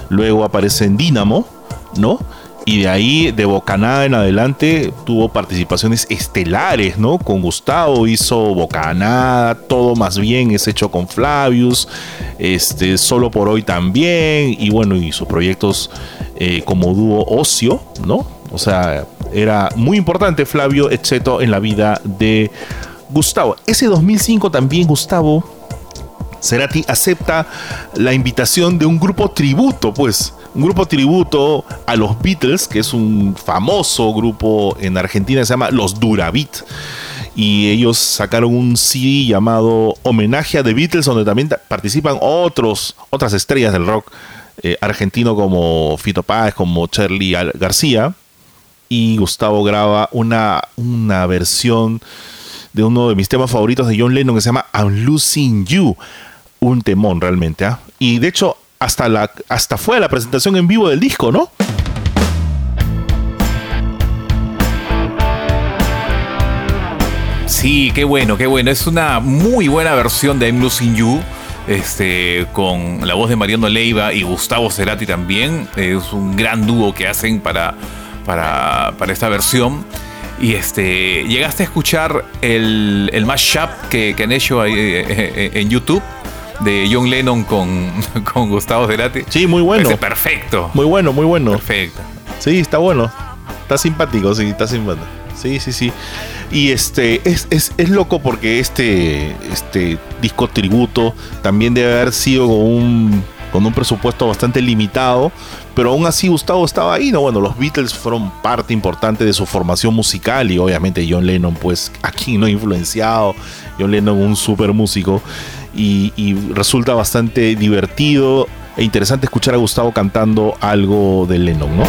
Luego aparece en Dínamo, ¿no? Y de ahí, de Bocanada en adelante, tuvo participaciones estelares, ¿no? Con Gustavo hizo Bocanada, todo más bien es hecho con Flavius, este, solo por hoy también, y bueno, y sus proyectos eh, como dúo Ocio, ¿no? O sea, era muy importante Flavio Echeto en la vida de Gustavo. Ese 2005 también Gustavo Cerati acepta la invitación de un grupo tributo, pues. Un grupo tributo a los Beatles, que es un famoso grupo en Argentina, se llama Los Duravit. Y ellos sacaron un CD llamado Homenaje a The Beatles, donde también ta- participan otros, otras estrellas del rock eh, argentino como Fito Páez, como Charlie García. Y Gustavo graba una, una versión de uno de mis temas favoritos de John Lennon que se llama I'm Losing You. Un temón realmente. ¿ah? Y de hecho, hasta, la, hasta fue la presentación en vivo del disco, ¿no? Sí, qué bueno, qué bueno. Es una muy buena versión de I'm Losing You. Este, con la voz de Mariano Leiva y Gustavo Cerati también. Es un gran dúo que hacen para, para, para esta versión. Y este, llegaste a escuchar el, el mashup que, que han hecho ahí, eh, eh, en YouTube de John Lennon con, con Gustavo Cerati. Sí, muy bueno. Parece perfecto. Muy bueno, muy bueno. Perfecto. Sí, está bueno. Está simpático, sí, está simpático. Sí, sí, sí. Y este, es, es, es loco porque este, este disco tributo también debe haber sido con un, con un presupuesto bastante limitado, pero aún así Gustavo estaba ahí, ¿no? Bueno, los Beatles fueron parte importante de su formación musical y obviamente John Lennon, pues aquí no influenciado, John Lennon un super músico y, y resulta bastante divertido e interesante escuchar a Gustavo cantando algo de Lennon, ¿no?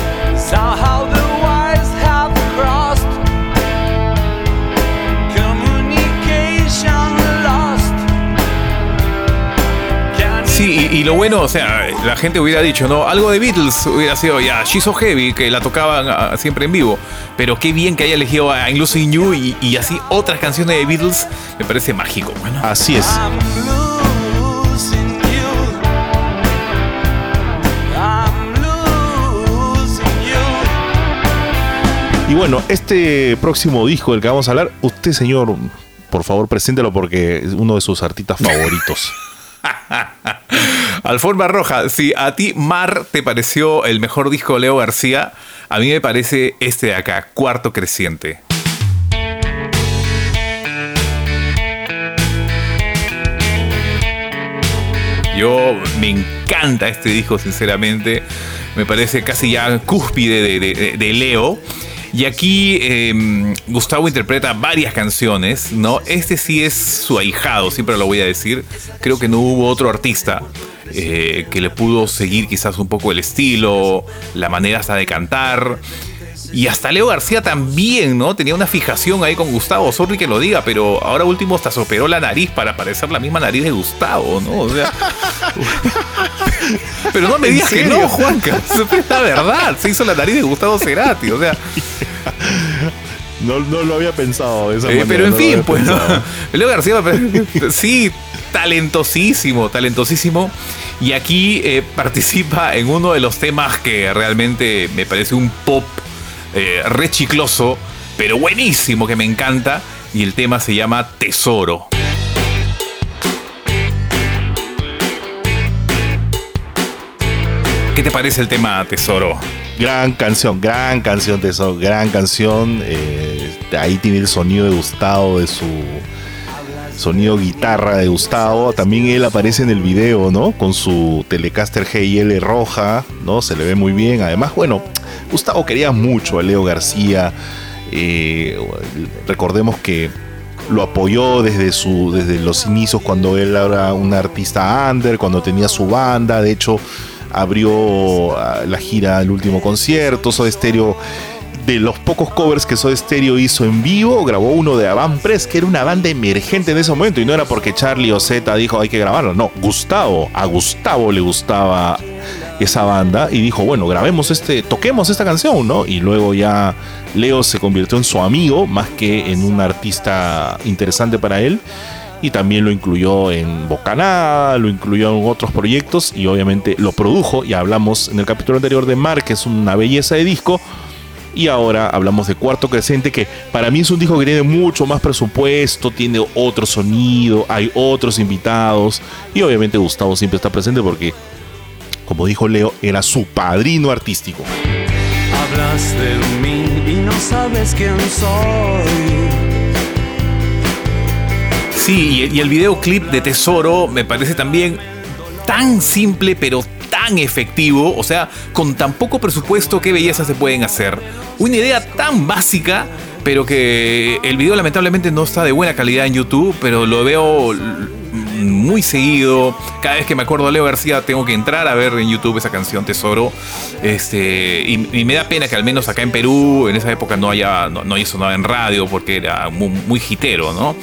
Sí, y, y lo bueno, o sea, la gente hubiera dicho, ¿no? Algo de Beatles hubiera sido ya She's So Heavy, que la tocaban ah, siempre en vivo. Pero qué bien que haya elegido a I'm Losing You y, y así otras canciones de Beatles, me parece mágico. Bueno, Así es. Y bueno, este próximo disco del que vamos a hablar, usted, señor, por favor, preséntelo porque es uno de sus artistas favoritos. Alforma Roja, si a ti Mar te pareció el mejor disco de Leo García, a mí me parece este de acá, Cuarto Creciente. Yo me encanta este disco, sinceramente. Me parece casi ya cúspide de, de- de- de Leo. Y aquí eh, Gustavo interpreta varias canciones, ¿no? Este sí es su ahijado, siempre lo voy a decir. Creo que no hubo otro artista eh, que le pudo seguir quizás un poco el estilo, la manera hasta de cantar. Y hasta Leo García también, ¿no? Tenía una fijación ahí con Gustavo, sorry que lo diga, pero ahora último hasta se operó la nariz para parecer la misma nariz de Gustavo, ¿no? O sea... pero no me ¿En digas que no, Juanca. Es la verdad, se hizo la nariz de Gustavo Cerati, o sea... No, no lo había pensado de esa Eh, manera, pero en no fin, pues, ¿no? Leo García, sí, talentosísimo, talentosísimo. Y aquí eh, participa en uno de los temas que realmente me parece un pop eh, rechicloso, pero buenísimo, que me encanta. Y el tema se llama Tesoro. ¿Qué te parece el tema Tesoro? Gran canción, gran canción eso, gran canción. eh, ahí tiene el sonido de Gustavo, de su sonido guitarra de Gustavo. También él aparece en el video, ¿no? Con su Telecaster GL roja, ¿no? Se le ve muy bien. Además, bueno, Gustavo quería mucho a Leo García. eh, recordemos que lo apoyó desde, su, desde los inicios cuando él era un artista under, cuando tenía su banda. De hecho, abrió ah, la gira El último concierto. Soda Stereo, de los pocos covers que Soda Stereo hizo en vivo, grabó uno de Avant Press, que era una banda emergente en ese momento. Y no era porque Charlie o Z dijo hay que grabarlo. No, Gustavo, a Gustavo le gustaba esa banda y dijo, bueno, grabemos este, toquemos esta canción, ¿no? Y luego ya Leo se convirtió en su amigo más que en un artista interesante para él. Y también lo incluyó en Bocanada, lo incluyó en otros proyectos y obviamente lo produjo. Y hablamos en el capítulo anterior de Mar, que es una belleza de disco. Y ahora hablamos de Cuarto Crescente, que para mí es un disco que tiene mucho más presupuesto, tiene otro sonido, hay otros invitados. Y obviamente Gustavo siempre está presente porque, como dijo Leo, era su padrino artístico. Hablas de mí y no sabes quién soy. Sí, y, el videoclip de Tesoro me parece también tan simple, pero tan efectivo. O sea, con tan poco presupuesto, qué bellezas se pueden hacer. Una idea tan básica, pero que el video lamentablemente no está de buena calidad en YouTube, pero lo veo muy seguido. Cada vez que me acuerdo de Leo García, tengo que entrar a ver en YouTube esa canción Tesoro. Este, y, me da pena que al menos acá en Perú, en esa época, no haya, no, no haya sonado en radio porque era muy, muy hitero, ¿no?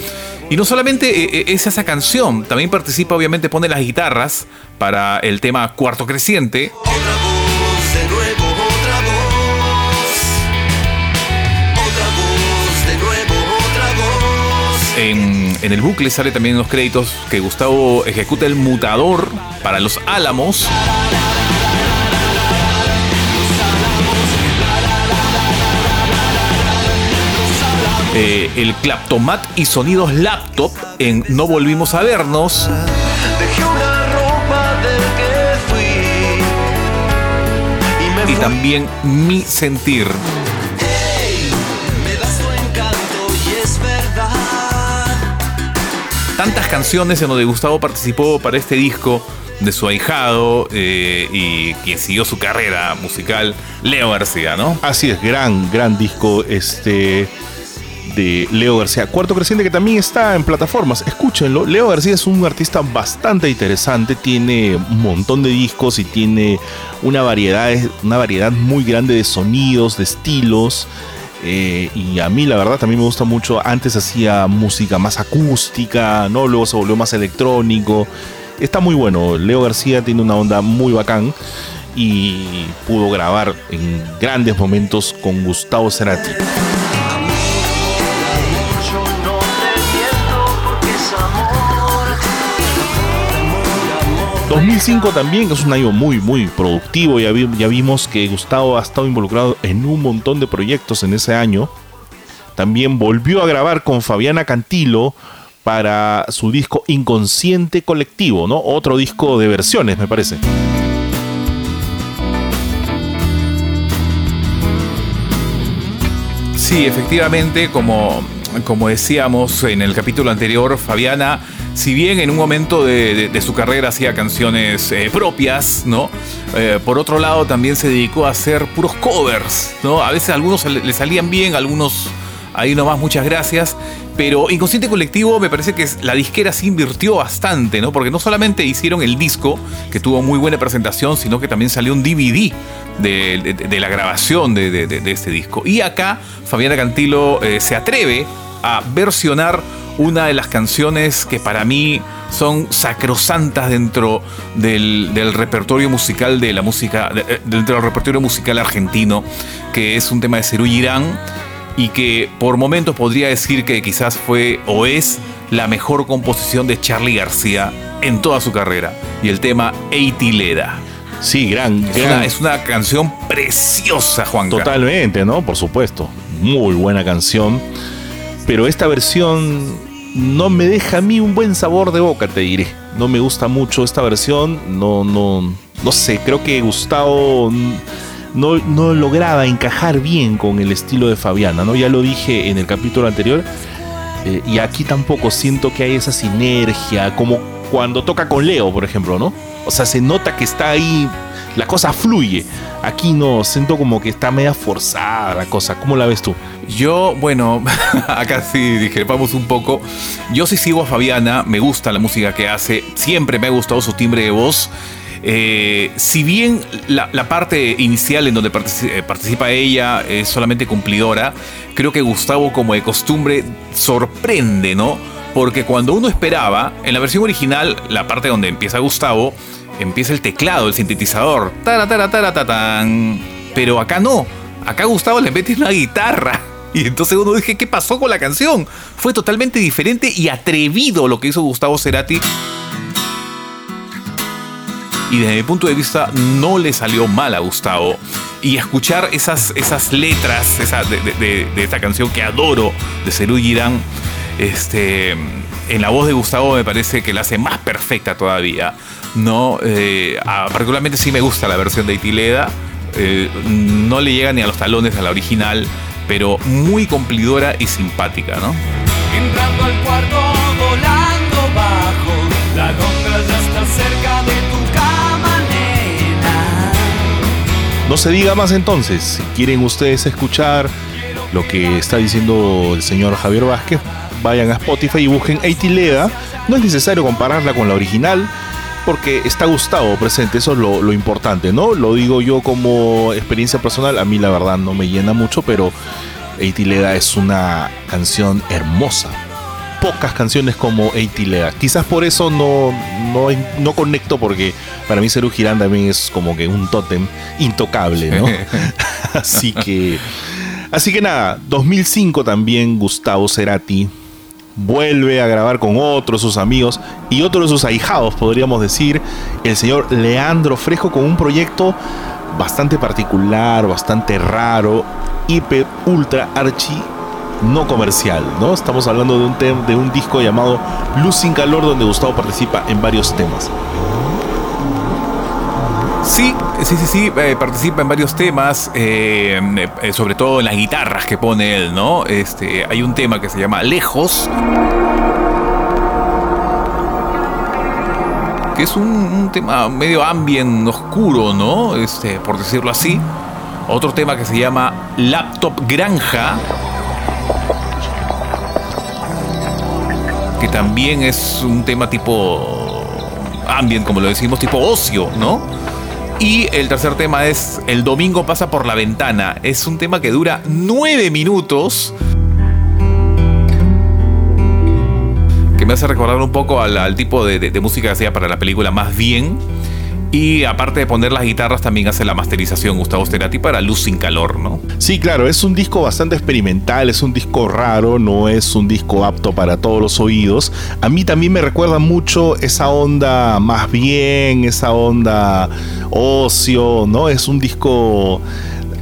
Y no solamente eh, eh, es esa canción, también participa, obviamente, pone las guitarras para el tema Cuarto Creciente. En, el bucle sale también en los créditos que Gustavo ejecuta el mutador para los álamos. Eh, el claptomat y sonidos laptop en No Volvimos a Vernos. Y también Mi Sentir. Tantas canciones en donde Gustavo participó para este disco de su ahijado eh, y quien siguió su carrera musical, Leo García, ¿no? Así es, gran, gran disco este de Leo García. Cuarto Creciente que también está en plataformas. Escúchenlo. Leo García es un artista bastante interesante. Tiene un montón de discos y tiene una variedad, una variedad muy grande de sonidos, de estilos. Eh, y a mí la verdad también me gusta mucho. Antes hacía música más acústica, ¿no? Luego se volvió más electrónico. Está muy bueno. Leo García tiene una onda muy bacán y pudo grabar en grandes momentos con Gustavo Cerati. 2005 también es un año muy muy productivo. Ya, vi- ya vimos que Gustavo ha estado involucrado en un montón de proyectos en ese año. También volvió a grabar con Fabiana Cantilo para su disco Inconsciente Colectivo, ¿no? Otro disco de versiones, me parece. Sí, efectivamente, como, como decíamos en el capítulo anterior, Fabiana, si bien en un momento de, su carrera hacía canciones eh, propias, ¿no? Eh, por otro lado también se dedicó a hacer puros covers, ¿no? A veces algunos le salían bien, algunos ahí nomás, muchas gracias. Pero Inconsciente Colectivo me parece que la disquera se invirtió bastante, ¿no? Porque no solamente hicieron el disco, que tuvo muy buena presentación, sino que también salió un DVD de, la grabación de este disco. Y acá Fabiana Cantilo eh, se atreve a versionar una de las canciones que para mí son sacrosantas dentro del, del repertorio musical de la música, de- eh, dentro del repertorio musical argentino, que es un tema de Cerú Girán y que por momentos podría decir que quizás fue o es la mejor composición de Charlie García en toda su carrera. Y el tema Eitileda. Sí, gran, Es gran. una, es una canción preciosa, Juan. Totalmente, ¿no? Por supuesto. Muy buena canción. Pero esta versión no me deja a mí un buen sabor de boca, te diré. No me gusta mucho esta versión. No, no, no sé. Creo que Gustavo no, no lograba encajar bien con el estilo de Fabiana, ¿no? Ya lo dije en el capítulo anterior. eh, y aquí tampoco siento que hay esa sinergia, como cuando toca con Leo, por ejemplo, ¿no? O sea, se nota que está ahí, la cosa fluye. Aquí no, siento como que está media forzada la cosa. ¿Cómo la ves tú? Yo, bueno, acá sí discrepamos un poco. Yo sí sigo a Fabiana, me gusta la música que hace, siempre me ha gustado su timbre de voz. Eh, si bien la, parte inicial en donde partici- eh, participa ella es solamente cumplidora, creo que Gustavo, como de costumbre, sorprende, ¿no? Porque cuando uno esperaba, en la versión original, la parte donde empieza Gustavo, empieza el teclado, el sintetizador. Pero acá no. Acá Gustavo le mete una guitarra. Y entonces uno dije, ¿qué pasó con la canción? Fue totalmente diferente y atrevido lo que hizo Gustavo Cerati. Y desde mi punto de vista no le salió mal a Gustavo. Y escuchar esas, esas letras de esta canción que adoro de Cerú Girán, este, en la voz de Gustavo me parece que la hace más perfecta todavía. No, Eh, particularmente sí me gusta la versión de Itileda. Eh, no le llega ni a los talones a la original, pero muy cumplidora y simpática, ¿no? Entrando al cuarto, volando bajo. La alondra ya está cerca de tu cama, nena. No se diga más entonces. Si quieren ustedes escuchar lo que está diciendo el señor Javier Vázquez, vayan a Spotify y busquen Eitileda. No es necesario compararla con la original porque está Gustavo presente, eso es lo, lo importante, ¿no? Lo digo yo como experiencia personal, a mí la verdad no me llena mucho, pero Eitileda es una canción hermosa. Pocas canciones como Eitileda. Quizás por eso no, no, no conecto porque para mí Cerú Girán también es como que un tótem intocable, ¿no? así que... Así que nada, 2005 también Gustavo Cerati vuelve a grabar con otros sus amigos y otro de sus ahijados, podríamos decir, el señor Leandro Fresco con un proyecto bastante particular, bastante raro, hiper, ultra, archi no comercial, ¿no? Estamos hablando de un, de un disco llamado Luz sin calor donde Gustavo participa en varios temas. Sí, sí, sí, sí, eh, participa en varios temas, eh, eh, sobre todo en las guitarras que pone él, ¿no? Este, hay un tema que se llama Lejos, que es un, tema medio ambient oscuro, ¿no? Este, por decirlo así. Otro tema que se llama Laptop Granja, que también es un tema tipo ambient, como lo decimos, tipo ocio, ¿no? Y el tercer tema es El domingo pasa por la ventana. Es un tema que dura nueve minutos. Que me hace recordar un poco al, tipo de- de música que hacía para la película Más Bien. Y aparte de poner las guitarras, también hace la masterización Gustavo Cerati para Luz sin calor, ¿no? Sí, claro, es un disco bastante experimental, es un disco raro, no es un disco apto para todos los oídos. A mí también me recuerda mucho esa onda más bien, esa onda ocio, ¿no? Es un disco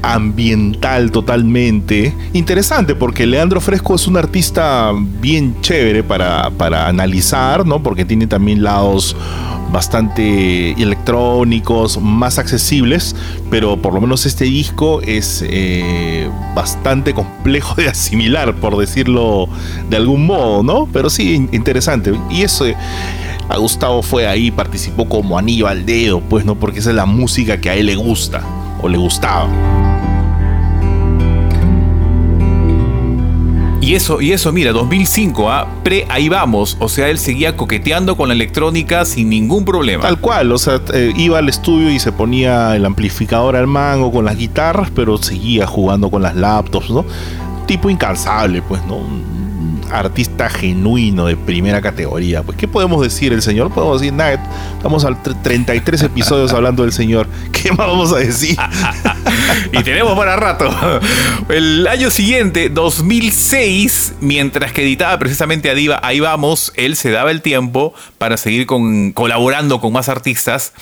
ambiental totalmente. Interesante porque Leandro Fresco es un artista bien chévere para, para analizar, ¿no? Porque tiene también lados bastante electrónicos, más accesibles, pero por lo menos este disco es eh, bastante complejo de asimilar, por decirlo de algún modo, ¿no? Pero sí, in- interesante. Y eso, eh, a Gustavo fue ahí, participó como anillo al dedo, pues, ¿no? Porque esa es la música que a él le gusta, o le gustaba. Y eso, y eso, mira, 2005, ¿ah? pre ahí vamos. O sea, él seguía coqueteando con la electrónica sin ningún problema. Tal cual, o sea, eh, iba al estudio y se ponía el amplificador al mango con las guitarras, pero seguía jugando con las laptops, ¿no? Tipo incansable, pues, ¿no? Artista genuino de primera categoría. Pues, ¿qué podemos decir el señor? Podemos decir nada. Estamos al tre- 33 episodios hablando del señor. ¿Qué más vamos a decir? y tenemos para rato. El año siguiente, 2006, mientras que editaba precisamente a Diva, ahí vamos, él se daba el tiempo para seguir con, colaborando con más artistas.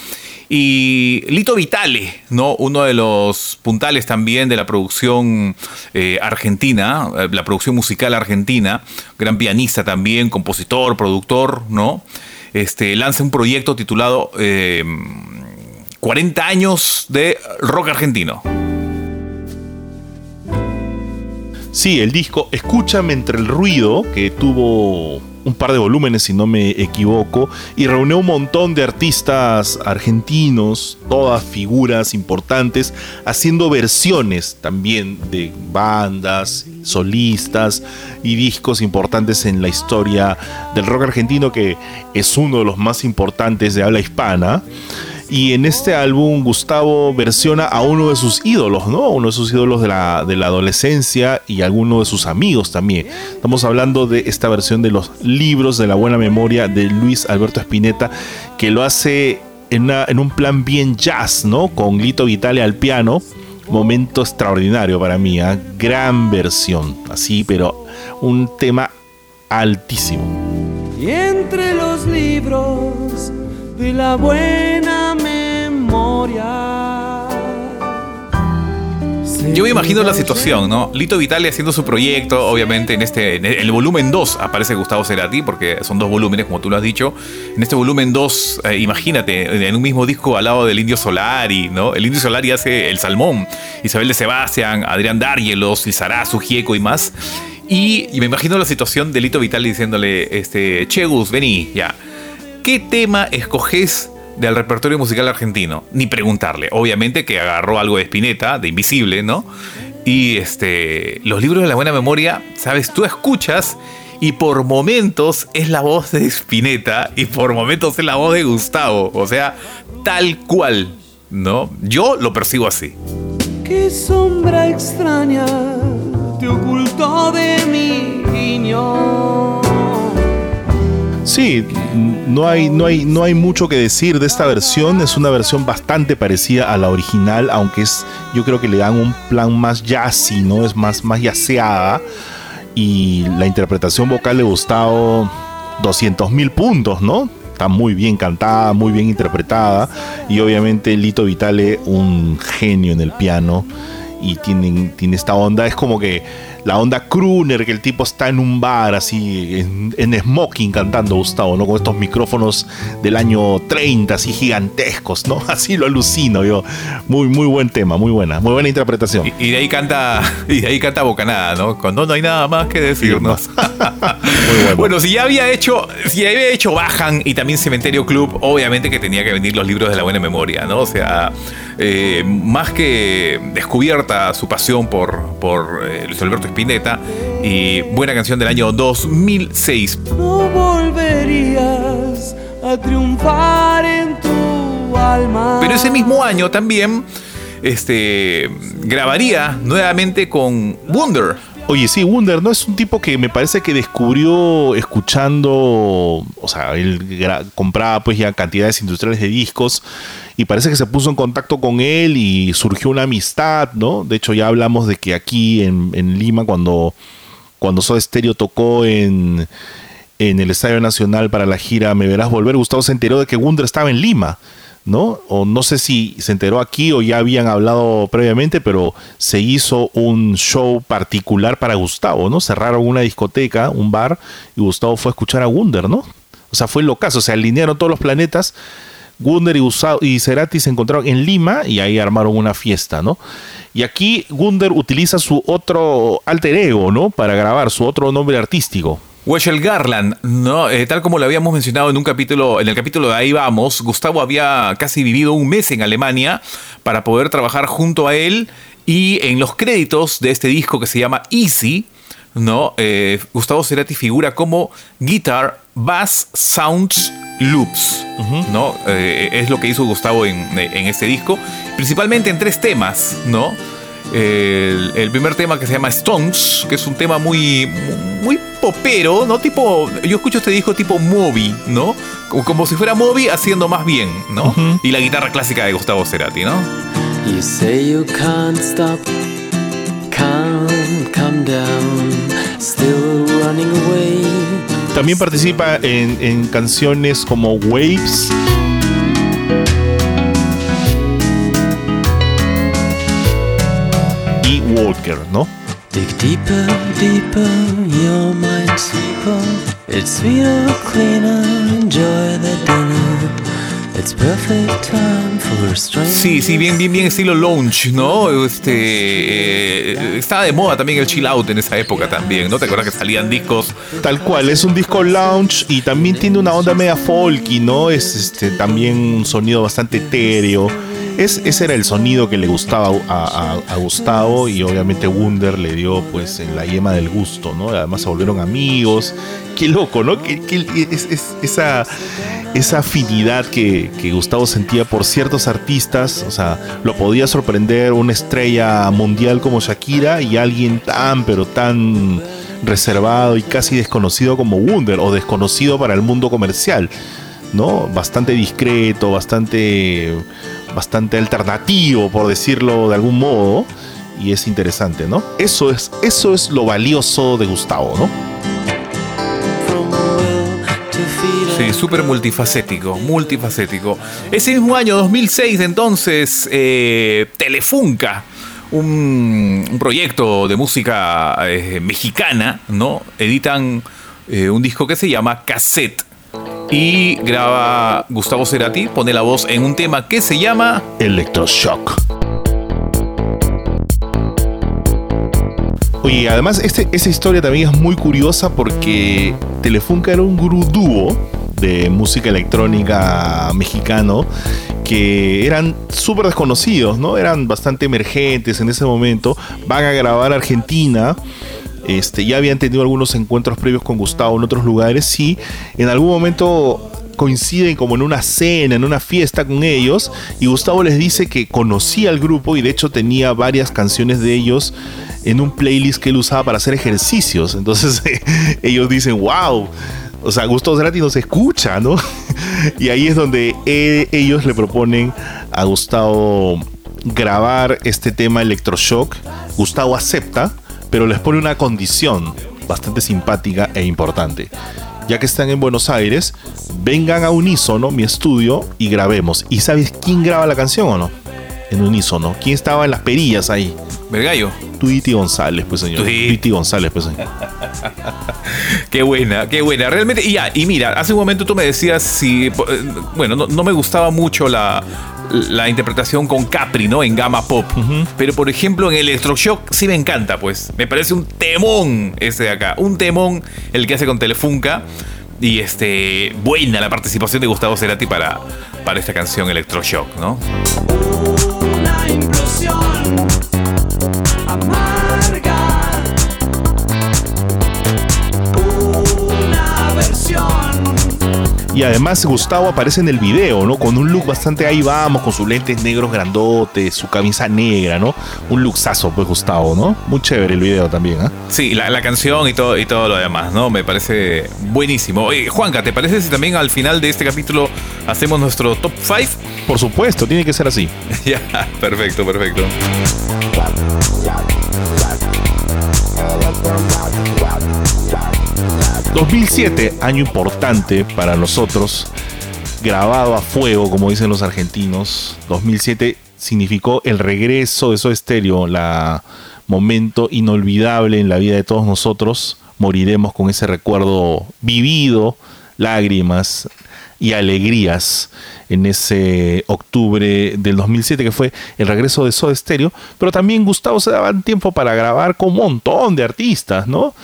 Y Lito Vitale, ¿no? uno de los puntales también de la producción eh, argentina, eh, la producción musical argentina, gran pianista también, compositor, productor, ¿no? Este, lanza un proyecto titulado eh, 40 años de rock argentino. Sí, el disco Escúchame entre el ruido, que tuvo un par de volúmenes si no me equivoco, y reunió un montón de artistas argentinos, todas figuras importantes, haciendo versiones también de bandas, solistas y discos importantes en la historia del rock argentino, que es uno de los más importantes de habla hispana. Y en este álbum Gustavo versiona a uno de sus ídolos, ¿no? Uno de sus ídolos de la, de la adolescencia y alguno de sus amigos también. Estamos hablando de esta versión de los libros de la buena memoria de Luis Alberto Spinetta, que lo hace en, un plan bien jazz, ¿no? Con Lito Vitale al piano. Momento extraordinario para mí, ¿ah? gran versión, así, pero un tema altísimo. Y entre los libros de la buena memoria. Yo me imagino la situación, ¿no? Lito Vitale haciendo su proyecto, obviamente en este en el volumen 2 aparece Gustavo Cerati porque son dos volúmenes como tú lo has dicho. En este volumen 2, eh, imagínate, en un mismo disco al lado del Indio Solari, ¿no? El Indio Solari hace El Salmón, Isabel de Sebastián, Adrián Darielos, Lizarazu, Gieco y más. Y, y me imagino la situación de Lito Vitale diciéndole, este, Che Gus, vení, ya. ¿Qué tema escoges del repertorio musical argentino? Ni preguntarle. Obviamente que agarró algo de Spinetta, de Invisible, ¿no? Y este, los libros de la buena memoria, sabes, tú escuchas y por momentos es la voz de Spinetta y por momentos es la voz de Gustavo. O sea, tal cual, ¿no? Yo lo percibo así. ¿Qué sombra extraña te ocultó de mi niño? Sí, no hay, no, hay, no hay mucho que decir de esta versión. Es una versión bastante parecida a la original, aunque es, yo creo que le dan un plan más jazzy, ¿no? Es más, más yaceada. Y la interpretación vocal de Gustavo, 200 mil puntos, ¿no? Está muy bien cantada, muy bien interpretada. Y obviamente Lito Vitale, un genio en el piano. Y tiene, tiene esta onda, es como que la onda crooner, que el tipo está en un bar así, en, en smoking cantando Gustavo, ¿no? Con estos micrófonos del año 30, así gigantescos, ¿no? Así lo alucino yo. Muy, muy buen tema, muy buena, muy buena interpretación. Y, y de ahí canta, y de ahí canta Bocanada, ¿no? Cuando no hay nada más que decirnos. Muy bueno. Bueno, si ya había hecho, si ya había hecho Bajan y también Cementerio Club, obviamente que tenía que venir los libros de la buena memoria, ¿no? O sea, eh, más que descubierta su pasión por, por eh, Luis Alberto Spinetta y buena canción del año 2006. No volverías a triunfar en tu alma. Pero ese mismo año también este, grabaría nuevamente con Wonder. Oye, sí, Wunder, ¿no? Es un tipo que me parece que descubrió escuchando, o sea, él compraba pues ya cantidades industriales de discos y parece que se puso en contacto con él y surgió una amistad, ¿no? De hecho ya hablamos de que aquí en, en Lima cuando, cuando Soda Stereo tocó en, en el Estadio Nacional para la gira Me Verás Volver, Gustavo se enteró de que Wunder estaba en Lima. ¿No? O no sé si se enteró aquí o ya habían hablado previamente, pero se hizo un show particular para Gustavo, ¿no? Cerraron una discoteca, un bar, y Gustavo fue a escuchar a Wunder, ¿no? O sea, fue el ocaso, o sea, alinearon todos los planetas. Wunder y, Gustavo, y Cerati se encontraron en Lima y ahí armaron una fiesta, ¿no? Y aquí Wunder utiliza su otro alter ego, ¿no? Para grabar su otro nombre artístico. Wechel Garland, ¿no? Eh, tal como lo habíamos mencionado en un capítulo, en el capítulo de Ahí Vamos, Gustavo había casi vivido un mes en Alemania para poder trabajar junto a él y en los créditos de este disco que se llama Easy, ¿no? Eh, Gustavo Cerati figura como Guitar Bass Sounds Loops, ¿no? Eh, es lo que hizo Gustavo en, en este disco, principalmente en tres temas, ¿no? El, el primer tema que se llama Stones, que es un tema muy, muy popero, ¿no? Tipo, yo escucho este disco tipo Moby, ¿no? Como, como si fuera Moby haciendo más bien, ¿no? Y la guitarra clásica de Gustavo Cerati, ¿no? You say you can't stop, can't come down, still running away. También participa en, en canciones como Waves. Walker, ¿no? Dig deeper, deeper, your mind's deeper. It's sweeter, cleaner, enjoy the dinner. It's perfect time for. Sí, sí, bien, bien, bien estilo lounge, ¿no? Este eh, estaba de moda también el chill out en esa época también, ¿no? ¿Te acuerdas que salían discos? Tal cual, es un disco lounge y también tiene una onda media folky, ¿no? Es este, también un sonido bastante etéreo. Es, ese era el sonido que le gustaba a, Gustavo y obviamente Wunder le dio pues en la yema del gusto, ¿no? Además se volvieron amigos. Qué loco, ¿no? Es, es- esa, esa afinidad que, que Gustavo sentía por ciertos artistas, o sea, lo podía sorprender una estrella mundial como Shakira y alguien tan, pero tan reservado y casi desconocido como Wunder o desconocido para el mundo comercial, ¿no? Bastante discreto, bastante, bastante alternativo, por decirlo de algún modo, y es interesante, ¿no? Eso es, eso es lo valioso de Gustavo, ¿no? Sí, súper multifacético, multifacético. Ese mismo año, 2006, entonces, eh, Telefunca, un, un proyecto de música eh, mexicana, ¿no? Editan eh, un disco que se llama Cassette. Y graba Gustavo Cerati, pone la voz en un tema que se llama Electroshock. Oye, además este, esa historia también es muy curiosa porque Telefunca era un gurú de música electrónica mexicano que eran súper desconocidos, ¿no? Eran bastante emergentes en ese momento. Van a grabar Argentina. Este, ya habían tenido algunos encuentros previos con Gustavo en otros lugares. Y en algún momento coinciden como en una cena, en una fiesta con ellos. Y Gustavo les dice que conocía al grupo y de hecho tenía varias canciones de ellos en un playlist que él usaba para hacer ejercicios. Entonces ellos dicen, wow. O sea, Gustavo Cerati nos escucha, ¿no? y ahí es donde ellos le proponen a Gustavo grabar este tema Electroshock. Gustavo acepta, pero les pone una condición. bastante simpática e importante. Ya que están en Buenos Aires, vengan a Unísono, mi estudio, y grabemos. ¿Y sabes quién graba la canción o no? En Unísono. ¿Quién estaba en las perillas ahí? Vergallo. Tweety González, pues señor. Tweety González, pues señor. Qué buena, qué buena. Realmente, y ya, y mira, hace un momento tú me decías si. eh, Bueno, no, no me gustaba mucho la, la interpretación con Capri, ¿no? En Gama Pop. Pero por ejemplo, en Electroshock sí me encanta, pues. Me parece un temón ese de acá. Un temón el que hace con Telefunca. Y este. Buena la participación de Gustavo Cerati para, para esta canción Electroshock, ¿no? Una implosión God. Y además Gustavo aparece en el video, ¿no? Con un look bastante ahí vamos, con sus lentes negros grandotes, su camisa negra, ¿no? Un luxazo, pues Gustavo, ¿no? Muy chévere el video también, ¿ah? Sí, la, la canción y todo, y todo lo demás, ¿no? Me parece buenísimo. Oye, Juanca, ¿te parece si también al final de este capítulo hacemos nuestro top 5? Por supuesto, tiene que ser así. ya, perfecto, perfecto. 2007, año importante para nosotros, grabado a fuego, como dicen los argentinos. 2007 significó el regreso de Soda Stereo, la momento inolvidable en la vida de todos nosotros. Moriremos con ese recuerdo vivido, lágrimas y alegrías en ese octubre del 2007 que fue el regreso de Soda Stereo, pero también Gustavo se daba tiempo para grabar con un montón de artistas, ¿no?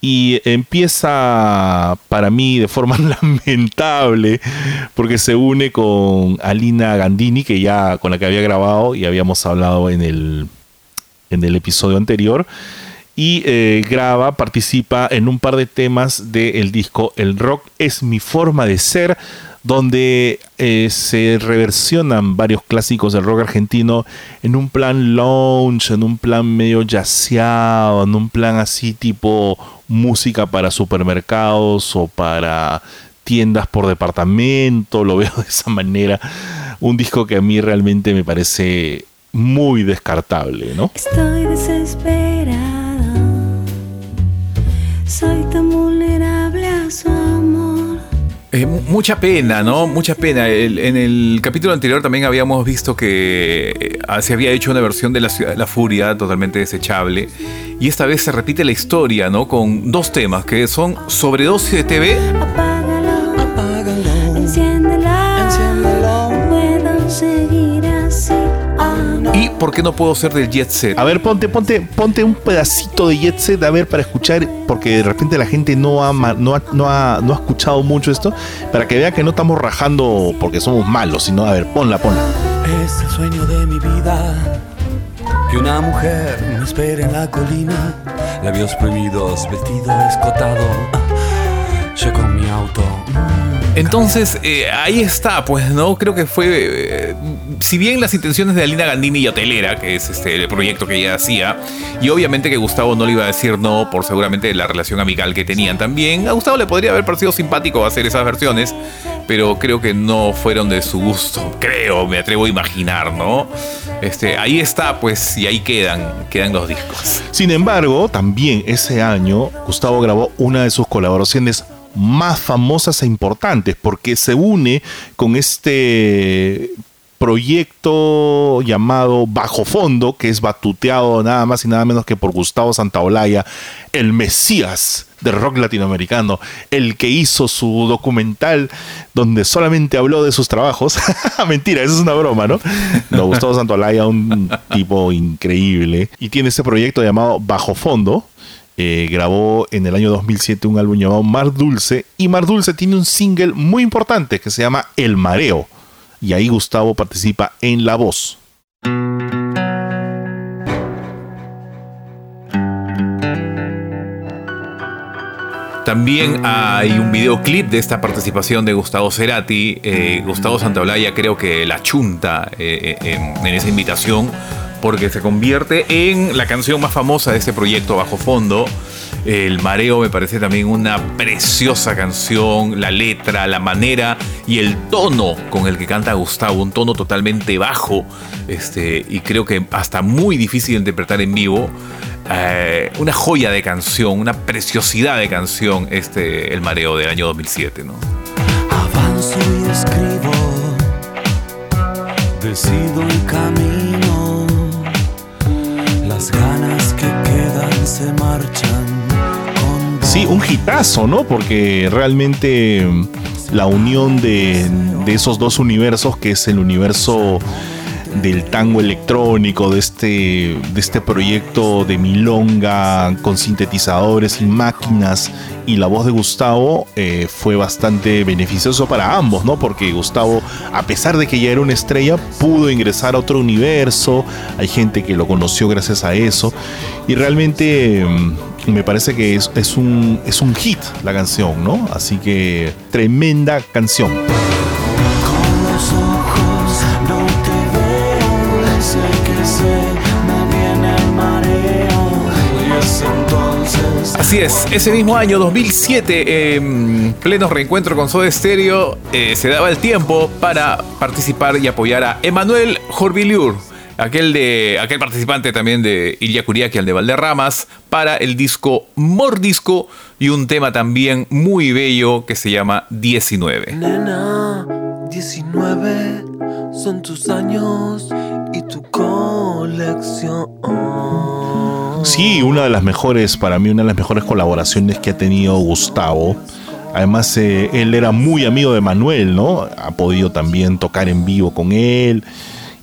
Y empieza para mí de forma lamentable porque se une con Alina Gandini que ya con la que había grabado y habíamos hablado en el en el episodio anterior y eh, graba, participa en un par de temas del disco El rock es mi forma de ser donde eh, se reversionan varios clásicos del rock argentino en un plan lounge, en un plan medio jazzeado, en un plan así tipo música para supermercados o para tiendas por departamento, lo veo de esa manera. Un disco que a mí realmente me parece muy descartable, ¿no? Estoy desesperada. Soy tan vulnerable. Eh, mu- mucha pena, ¿no? Mucha pena. En el capítulo anterior también habíamos visto que eh, ah, se había hecho una versión de la, la Furia totalmente desechable. Y esta vez se repite la historia, ¿no? Con dos temas que son Sobredosis de TV ¿Por qué no puedo ser del Jet Set? A ver, ponte, ponte, ponte un pedacito de Jet Set, a ver, para escuchar, porque de repente la gente no ha, no ha, no ha, no ha escuchado mucho esto, para que vea que no estamos rajando porque somos malos, sino, a ver, ponla, ponla. Es el sueño de mi vida. Que una mujer me espere en la colina. Labios prohibidos, vestido escotado. Ah, Yo con mi auto. Entonces, eh, ahí está, pues, ¿no? Creo que fue. eh, si bien las intenciones de Alina Gandini y Hotelera, que es este el proyecto que ella hacía, y obviamente que Gustavo no le iba a decir no por seguramente la relación amical que tenían también, a Gustavo le podría haber parecido simpático hacer esas versiones, pero creo que no fueron de su gusto, creo, me atrevo a imaginar, ¿no? Este, ahí está, pues, y ahí quedan, quedan los discos. Sin embargo, también ese año, Gustavo grabó una de sus colaboraciones más famosas e importantes, porque se une con este proyecto llamado Bajo Fondo, que es batuteado nada más y nada menos que por Gustavo Santaolalla, el Mesías del rock latinoamericano, el que hizo su documental donde solamente habló de sus trabajos. Mentira, eso es una broma, ¿no? No, Gustavo Santaolalla, un tipo increíble, y tiene este proyecto llamado Bajo Fondo. Eh, grabó en el año 2007 un álbum llamado Mar Dulce y Mar Dulce tiene un single muy importante que se llama El Mareo y ahí Gustavo participa en la voz. También hay un videoclip de esta participación de Gustavo Cerati. Eh, Gustavo Santaolalla creo que la chunta eh, eh, en, en esa invitación porque se convierte en la canción más famosa de este proyecto Bajo Fondo. El Mareo me parece también una preciosa canción, la letra, la manera y el tono con el que canta Gustavo, un tono totalmente bajo este, y creo que hasta muy difícil de interpretar en vivo. eh, una joya de canción, una preciosidad de canción, este El Mareo del año 2007, ¿no? Avanzo y escribo, decido el camino, Sí, un hitazo, ¿no? Porque realmente mm, la unión de, esos dos universos, que es el universo del tango electrónico, de este, de este proyecto de Milonga con sintetizadores y máquinas y la voz de Gustavo eh, fue bastante beneficioso para ambos, ¿no? Porque Gustavo, a pesar de que ya era una estrella, pudo ingresar a otro universo, hay gente que lo conoció gracias a eso y realmente mm, me parece que es, un, es un hit la canción, ¿no? Así que tremenda canción. Así es, ese mismo año, 2007, en pleno reencuentro con Soda Stereo, eh, se daba el tiempo para participar y apoyar a Emanuel Jorviliur, aquel, de, aquel participante también de Ilya Kuriaki, el de Valderramas, para el disco Mordisco y un tema también muy bello que se llama 19. Nena, 19 son tus años y tu colección. Sí, una de las mejores, para mí, una de las mejores colaboraciones que ha tenido Gustavo. Además, eh, él era muy amigo de Manuel, ¿no? Ha podido también tocar en vivo con él.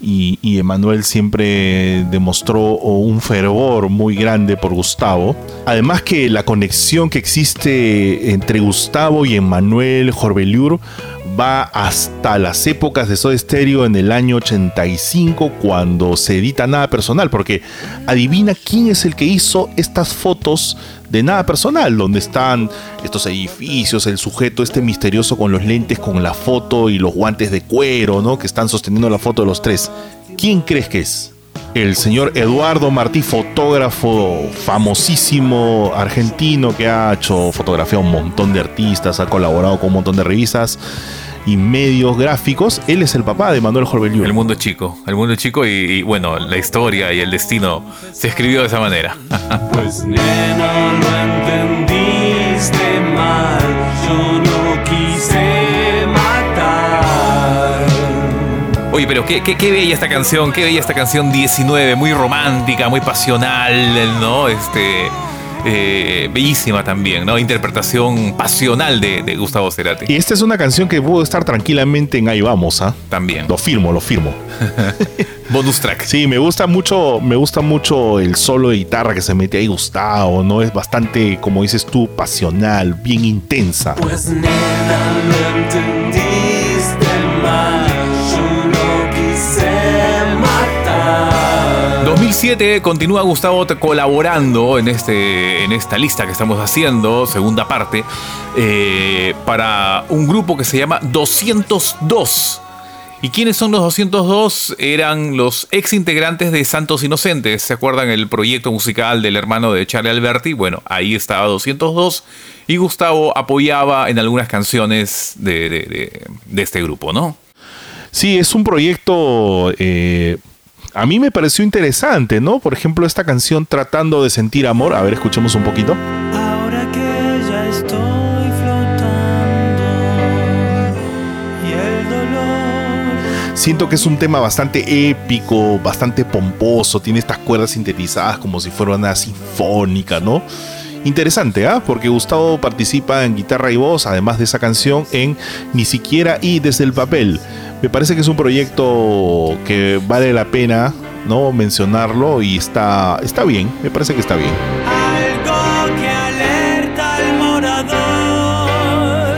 Y, y Emanuel siempre demostró un fervor muy grande por Gustavo. Además que la conexión que existe entre Gustavo y Emanuel Jorbeliur va hasta las épocas de Soda Stereo en el año 85 cuando se edita Nada Personal, porque adivina quién es el que hizo estas fotos de Nada Personal, donde están estos edificios, el sujeto este misterioso con los lentes, con la foto y los guantes de cuero, ¿no? Que están sosteniendo la foto de los tres. ¿Quién crees que es? El señor Eduardo Martí, fotógrafo famosísimo argentino que ha hecho fotografía a un montón de artistas, ha colaborado con un montón de revistas y medios gráficos. Él es el papá de Manuel Jorbeliur. El mundo chico, el mundo chico y, y, bueno, la historia y el destino se escribió de esa manera. Pues nena, lo Oye, pero qué, qué, qué bella esta canción, qué bella esta canción 19, muy romántica, muy pasional, ¿no? Este. eh, bellísima también, ¿no? Interpretación pasional de, de Gustavo Cerati. Y esta es una canción que pudo estar tranquilamente en Ahí Vamos, ¿ah? También. Lo firmo, lo firmo. Bonus track. Sí, me gusta mucho, me gusta mucho el solo de guitarra que se mete ahí Gustavo, ¿no? Es bastante, como dices tú, pasional, bien intensa. Pues nena, lo entendiste 2007 continúa Gustavo colaborando en, este, en esta lista que estamos haciendo, segunda parte, eh, para un grupo que se llama 202. ¿Y quiénes son los 202? Eran los ex integrantes de Santos Inocentes. ¿Se acuerdan el proyecto musical del hermano de Charlie Alberti? Bueno, ahí estaba 202 y Gustavo apoyaba en algunas canciones de- de este grupo, ¿no? Sí, es un proyecto. eh, a mí me pareció interesante, ¿no? Por ejemplo, esta canción Tratando de sentir amor. A ver, escuchemos un poquito. Ahora que ya estoy flotando y el dolor Siento que es un tema bastante épico, bastante pomposo. Tiene estas cuerdas sintetizadas como si fuera una sinfónica, ¿no? Interesante, ¿ah? Porque Gustavo participa en guitarra y voz, además de esa canción, en Ni siquiera y desde el papel. Me parece que es un proyecto que vale la pena, ¿no? Mencionarlo y está, está bien, me parece que está bien. algo que alerta al morador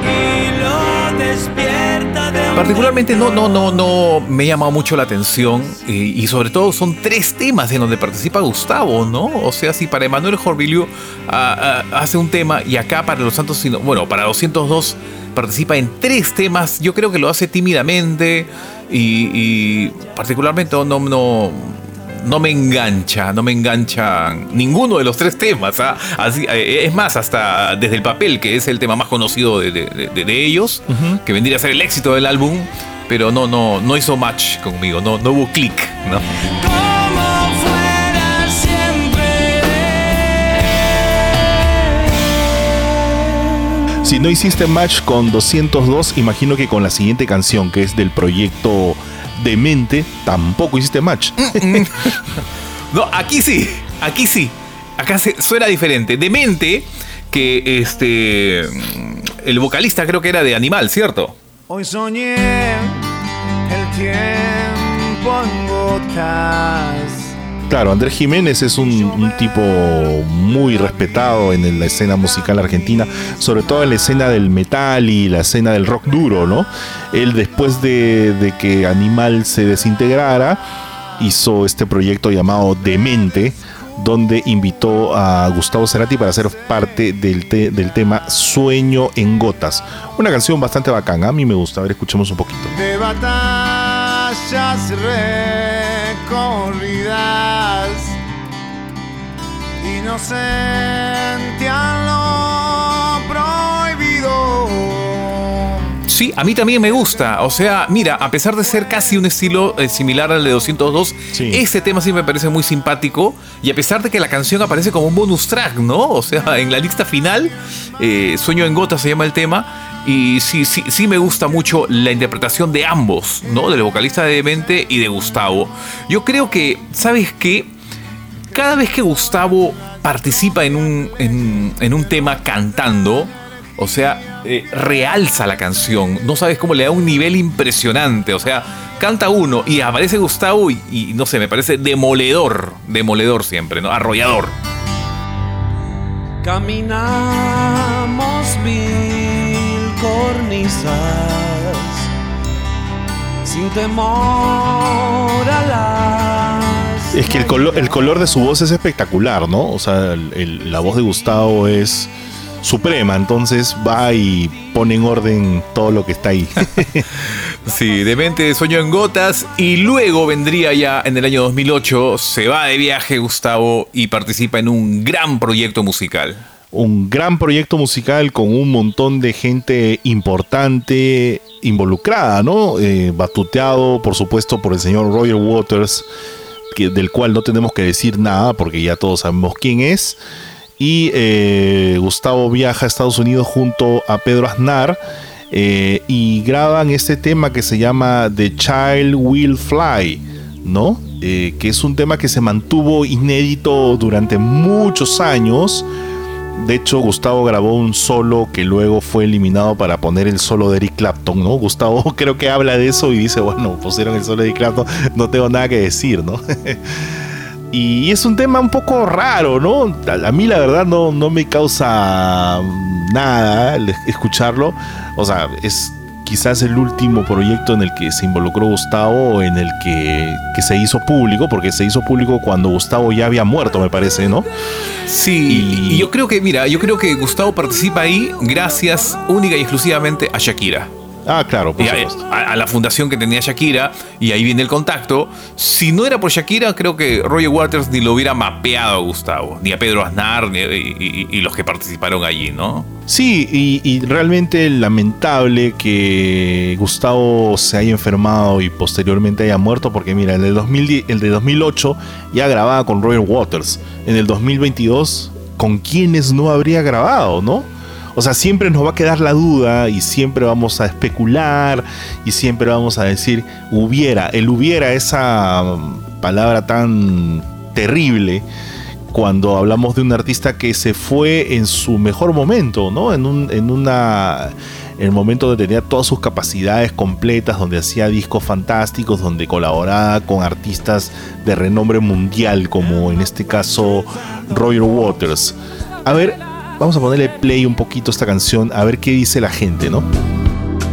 y lo despierta de un Particularmente no, no, no, no me ha llamado mucho la atención eh, y sobre todo son tres temas en donde participa Gustavo, ¿no? O sea, si para Emanuel Jorvilio ah, ah, hace un tema y acá para los Santos, bueno, para 202 participa en tres temas, yo creo que lo hace tímidamente y, y particularmente no, no, no me engancha, no me engancha ninguno de los tres temas. ¿ah? Así, eh, es más, hasta desde el papel, que es el tema más conocido de, de- de- de ellos, que vendría a ser el éxito del álbum, pero no, no, no hizo match conmigo, no, no hubo click, ¿no? Si no hiciste match con 202, imagino que con la siguiente canción, que es del proyecto Demente, tampoco hiciste match. No, aquí sí, aquí sí. Acá se, suena diferente. Demente, que este. El vocalista creo que era de Animal, ¿cierto? Hoy soñé el tiempo en gotas. Claro, Andrés Jiménez es un, tipo muy respetado en la escena musical argentina, sobre todo en la escena del metal y la escena del rock duro, ¿no? Él después de, que Animal se desintegrara, hizo este proyecto llamado Demente, donde invitó a Gustavo Cerati para ser parte del, te- del tema Sueño en Gotas. Una canción bastante bacana, a mí me gusta. A ver, escuchemos un poquito. de batallas recorridas, lo prohibido. Sí, a mí también me gusta. O sea, mira, a pesar de ser casi un estilo eh, similar al de 202, Sí. ese tema sí me parece muy simpático. Y a pesar de que la canción aparece como un bonus track, ¿no? O sea, en la lista final, eh, Sueño en Gota se llama el tema. Y sí, sí, sí me gusta mucho la interpretación de ambos, ¿no? Del vocalista de Demente y de Gustavo. Yo creo que, ¿sabes qué? cada vez que Gustavo participa en un, en, un tema cantando, o sea, eh, realza la canción. No sabes cómo le da un nivel impresionante. O sea, canta uno y aparece Gustavo y, no sé, me parece demoledor. Demoledor siempre, ¿no? Arrollador. Caminamos mil cornisas sin temor a las. Es que el color, el color de su voz es espectacular, ¿no? O sea, el- el- la voz de Gustavo es suprema, entonces va y pone en orden todo lo que está ahí. Sí, Demente Sueño en Gotas. Y luego vendría ya en el año 2008, se va de viaje Gustavo y participa en un gran proyecto musical. un gran proyecto musical con un montón de gente importante involucrada, ¿no? Eh, batuteado, por supuesto, por el señor Roger Waters, del cual no tenemos que decir nada porque ya todos sabemos quién es. Y eh, Gustavo viaja a Estados Unidos junto a Pedro Aznar eh, y graban este tema que se llama The Child Will Fly, ¿no? Eh, que es un tema que se mantuvo inédito durante muchos años. De hecho, Gustavo grabó un solo que luego fue eliminado para poner el solo de Eric Clapton, ¿no? Gustavo creo que habla de eso y dice, bueno, pusieron el solo de Eric Clapton, no tengo nada que decir, ¿no? y es un tema un poco raro, ¿no? A, mí la verdad no, no me causa nada escucharlo. O sea, es quizás el último proyecto en el que se involucró Gustavo, en el que, que se hizo público, porque se hizo público cuando Gustavo ya había muerto, me parece, ¿no? Sí, Y- y yo creo que, mira, yo creo que Gustavo participa ahí gracias única y exclusivamente a Shakira. Ah, claro, por Y a, supuesto. a- a la fundación que tenía Shakira, y ahí viene el contacto. Si no era por Shakira, creo que Roger Waters ni lo hubiera mapeado a Gustavo, ni a Pedro Aznar, ni- y, y- y los que participaron allí, ¿no? Sí, y, y realmente lamentable que Gustavo se haya enfermado y posteriormente haya muerto, porque mira, en el, 2010 el de 2008 ya grababa con Roger Waters. En el 2022, ¿con quiénes no habría grabado, no? O sea, siempre nos va a quedar la duda y siempre vamos a especular y siempre vamos a decir hubiera. El hubiera, esa mm, palabra tan terrible cuando hablamos de un artista que se fue en su mejor momento, ¿no? En un, en una. El momento donde tenía todas sus capacidades completas, donde hacía discos fantásticos, donde colaboraba con artistas de renombre mundial, como en este caso Roger Waters. A ver, vamos a ponerle play un poquito a esta canción, a ver qué dice la gente, ¿no?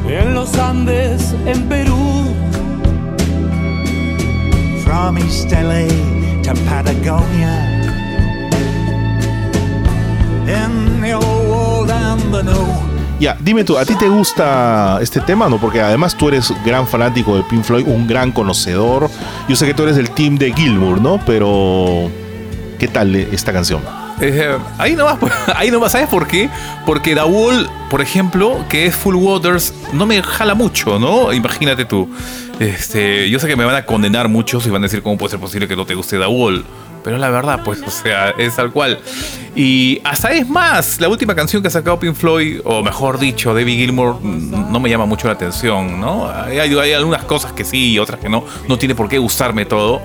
En los Andes, en Perú. From East LA to Patagonia. In the old world and the new. Ya, dime tú, ¿a ti te gusta este tema, no? Porque además tú eres gran fanático de Pink Floyd, un gran conocedor. Yo sé que tú eres del team de Gilmour, ¿no? Pero, ¿qué tal esta canción? Eh, ahí nomás, ahí nomás, ¿sabes por qué? Porque The Wall, por ejemplo, que es Full Waters, no me jala mucho, ¿no? Imagínate tú. Este, yo sé que me van a condenar muchos y van a decir cómo puede ser posible que no te guste The Wall. pero la verdad, pues, o sea, es tal cual. Y hasta es más, la última canción que ha sacado Pink Floyd, o mejor dicho, David Gilmour, mm, no me llama mucho la atención, ¿no? Hay, hay algunas cosas que sí y otras que no, no tiene por qué gustarme todo.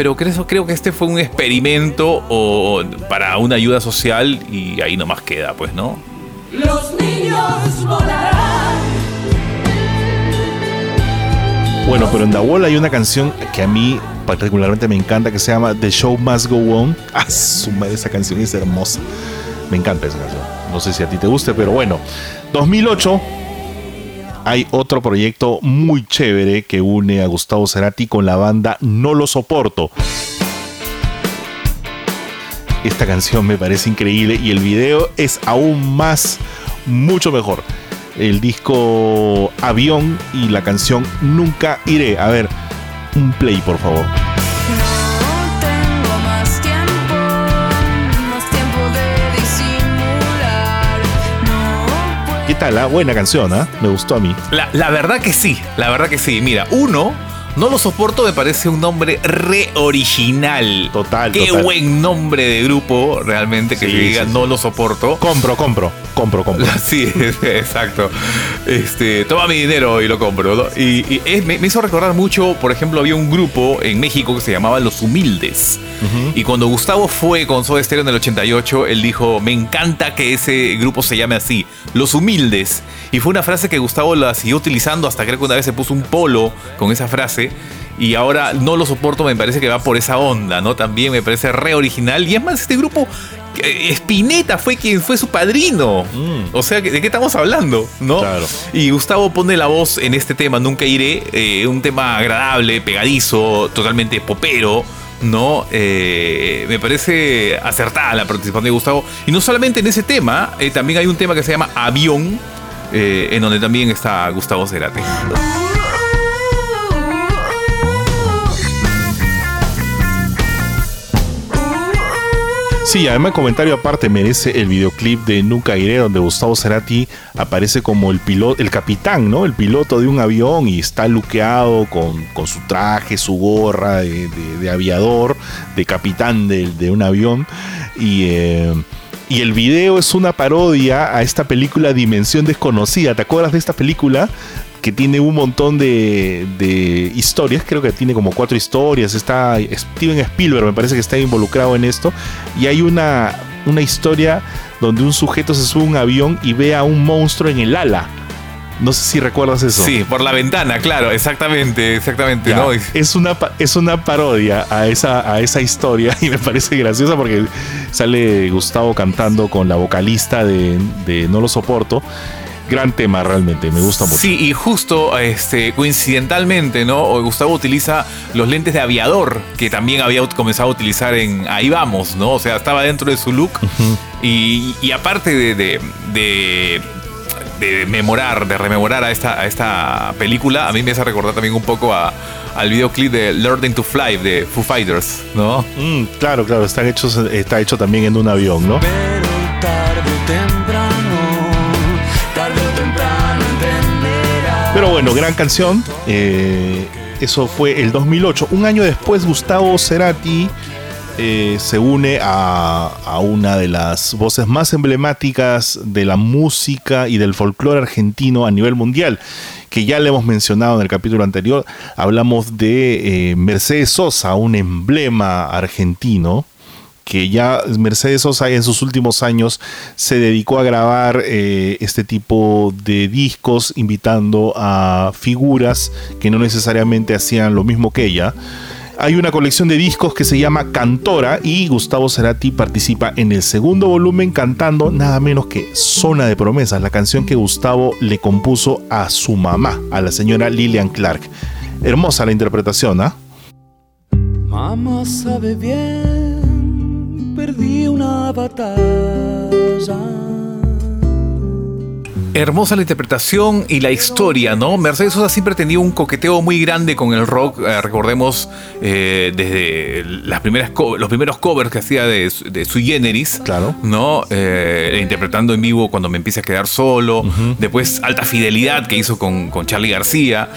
Pero creo, creo que este fue un experimento o, para una ayuda social y ahí nomás queda, pues, ¿no? Los niños volarán. Bueno, pero en The Wall hay una canción que a mí particularmente me encanta que se llama The Show Must Go On. Ah, su madre, esa canción es hermosa. Me encanta esa canción. No sé si a ti te guste, pero bueno. 2008 hay otro proyecto muy chévere que une a Gustavo Cerati con la banda No Lo Soporto. Esta canción me parece increíble y el video es aún más, mucho mejor. El disco Avión y la canción Nunca Iré. A ver, un play por favor. Ah? Buena canción, ¿ah? Me gustó a mí. La, la verdad que sí, la verdad que sí. Mira, uno, no lo soporto, me parece un nombre re original. Total, Qué total. buen nombre de grupo, realmente, que Sí, le diga sí, sí. no lo soporto. Compro, compro, compro, compro. Sí, exacto. Este, toma mi dinero y lo compro. ¿no? Y, y es- me, me hizo recordar mucho, por ejemplo, había un grupo en México que se llamaba Los Humildes. Y cuando Gustavo fue con Soda Stereo en el 88, él dijo, me encanta que ese grupo se llame así, Los Humildes. Y fue una frase que Gustavo la siguió utilizando hasta creo que una vez se puso un polo con esa frase. Y ahora no lo soporto, me parece que va por esa onda, ¿no? También me parece re original. Y es más, este grupo, eh, Spinetta fue quien fue su padrino. O sea, ¿de qué estamos hablando? ¿No? Claro. Y Gustavo pone la voz en este tema, Nunca Iré, eh, un tema agradable, pegadizo, totalmente popero. ¿no? Eh, me parece acertada la participación de Gustavo. Y no solamente en ese tema, eh, también hay un tema que se llama Avión, en donde también está Gustavo Cerati. Sí, además comentario aparte merece el videoclip de Nunca Iré, donde Gustavo Cerati aparece como el piloto, el capitán, ¿no? El piloto de un avión y está luqueado con, con su traje, su gorra de, de- de aviador, de capitán de, de un avión. Y, eh, y el video es una parodia a esta película Dimensión Desconocida. ¿Te acuerdas de esta película? Que tiene un montón de, de historias, creo que tiene como cuatro historias, está Steven Spielberg me parece que está involucrado en esto, y hay una, una historia donde un sujeto se sube a un avión y ve a un monstruo en el ala. No sé si recuerdas eso. Sí, por la ventana, claro, exactamente, exactamente, Ya, ¿no? Es, una, es una parodia a esa, a esa historia y me parece graciosa porque sale Gustavo cantando con la vocalista de, de No lo soporto. Gran tema realmente, me gusta mucho. Sí, y justo este, coincidentalmente, ¿no? Gustavo utiliza los lentes de aviador, que también había comenzado a utilizar en Ahí vamos, ¿no? O sea, estaba dentro de su look. y, y aparte de, de, de- de memorar, de rememorar a esta, a esta película, a mí me hace recordar también un poco a- al videoclip de Learning to Fly de Foo Fighters, ¿no? Mm, claro, claro, está hecho, está hecho también en un avión, ¿no? Pero tarde o temprano, Pero bueno, gran canción. eh, eso fue el 2008. Un año después, Gustavo Cerati eh, se une a, una de las voces más emblemáticas de la música y del folclore argentino a nivel mundial, que ya le hemos mencionado en el capítulo anterior. Hablamos de eh, Mercedes Sosa, un emblema argentino que ya Mercedes Sosa en sus últimos años se dedicó a grabar eh, este tipo de discos invitando a figuras que no necesariamente hacían lo mismo que ella. Hay una colección de discos que se llama Cantora y Gustavo Cerati participa en el segundo volumen cantando nada menos que Zona de Promesas, la canción que Gustavo le compuso a su mamá, a la señora Lillian Clark. Hermosa la interpretación, ¿ah? Mamá sabe bien, perdí una batalla. Hermosa la interpretación y la historia, ¿no? Mercedes Sosa siempre tenía un coqueteo muy grande con el rock. eh, recordemos eh, desde las primeras los primeros covers que hacía de, su- de Sui Generis, Claro. ¿no? Eh, interpretando en vivo cuando me empiece a quedar solo. Después Alta Fidelidad que hizo con, con Charlie García.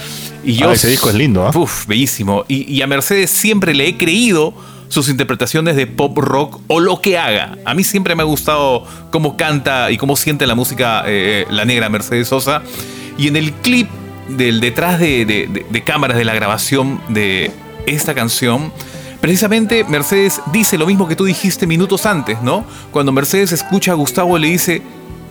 Y yo, Ah, ese disco es lindo, ¿ah? Uf, bellísimo. Y, y a Mercedes siempre le he creído sus interpretaciones de pop rock o lo que haga. A mí siempre me ha gustado cómo canta y cómo siente la música eh, la negra Mercedes Sosa. Y en el clip del detrás de, de- cámaras de la grabación de esta canción, precisamente Mercedes dice lo mismo que tú dijiste minutos antes, ¿no? Cuando Mercedes escucha a Gustavo le dice,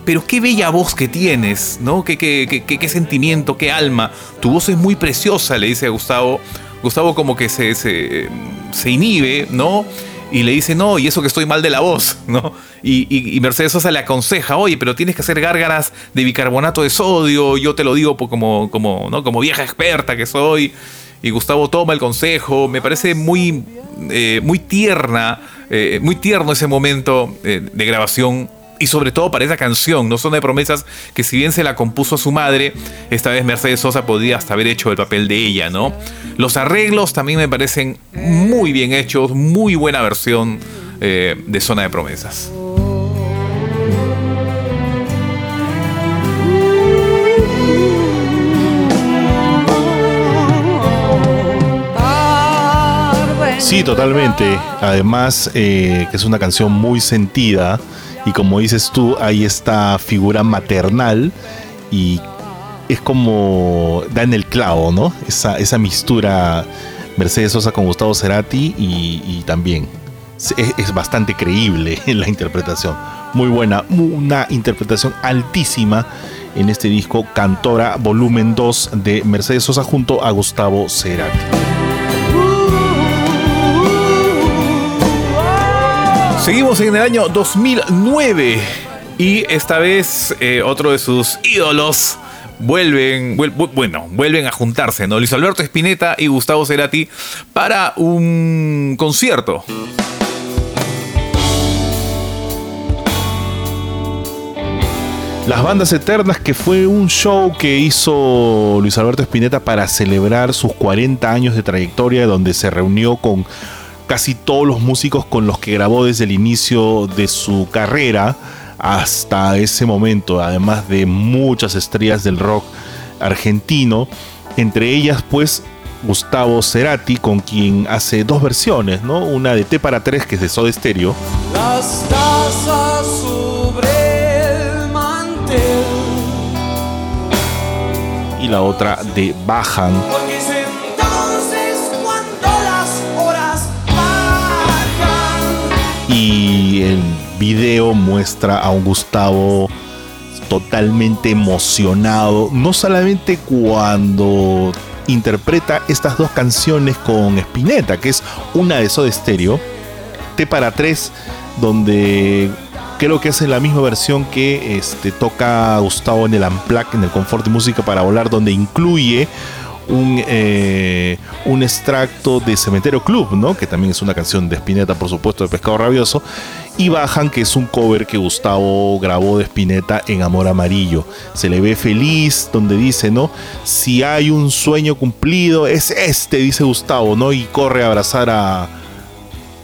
pero qué bella voz que tienes, ¿no? Qué, qué- qué- qué sentimiento, qué alma. Tu voz es muy preciosa, le dice a Gustavo. Gustavo como que se, se, se inhibe, ¿no? Y le dice, no, y eso que estoy mal de la voz, ¿no? Y, Mercedes Sosa le aconseja, oye, pero tienes que hacer gárgaras de bicarbonato de sodio, yo te lo digo como, como, ¿no? como vieja experta que soy. Y Gustavo toma el consejo, me parece muy, eh, muy tierna, eh, muy tierno ese momento eh, de grabación y sobre todo para esa canción, no son de promesas que si bien se la compuso a su madre, esta vez Mercedes Sosa podría hasta haber hecho el papel de ella, ¿no? Los arreglos también me parecen muy bien hechos, muy buena versión eh, de Zona de Promesas. Sí, totalmente. Además, eh, que es una canción muy sentida. Y como dices tú, hay esta figura maternal. Y es como da en el clavo, ¿no? Esa, esa mistura Mercedes Sosa con Gustavo Cerati. Y, también es, es bastante creíble en la interpretación. Muy buena. Una interpretación altísima en este disco Cantora Volumen 2 de Mercedes Sosa junto a Gustavo Cerati. Seguimos en el año 2009 y esta vez eh, otro de sus ídolos vuelven, vuel- vu- bueno, vuelven a juntarse, ¿no? Luis Alberto Spinetta y Gustavo Cerati para un concierto. Las Bandas Eternas, que fue un show que hizo Luis Alberto Spinetta para celebrar sus 40 años de trayectoria, donde se reunió con casi todos los músicos con los que grabó desde el inicio de su carrera hasta ese momento, además de muchas estrellas del rock argentino, entre ellas pues Gustavo Cerati, con quien hace dos versiones, ¿no? Una de T para tres, que es de Soda Stereo, Las tazas sobre el mantel. y la otra de Bajan, y el video muestra a un Gustavo totalmente emocionado, no solamente cuando interpreta estas dos canciones con Spinetta, que es una de Soda Stereo, T para 3, donde creo que es la misma versión que este, toca Gustavo en el Amplac, en el Confort de Música para Volar, donde incluye un, eh, un extracto de Cementerio Club, ¿no? que también es una canción de Spinetta, por supuesto, de Pescado Rabioso, y Bajan, que es un cover que Gustavo grabó de Spinetta en Amor Amarillo. Se le ve feliz, donde dice, ¿no? Si hay un sueño cumplido, es este, dice Gustavo, ¿no? Y corre a abrazar a,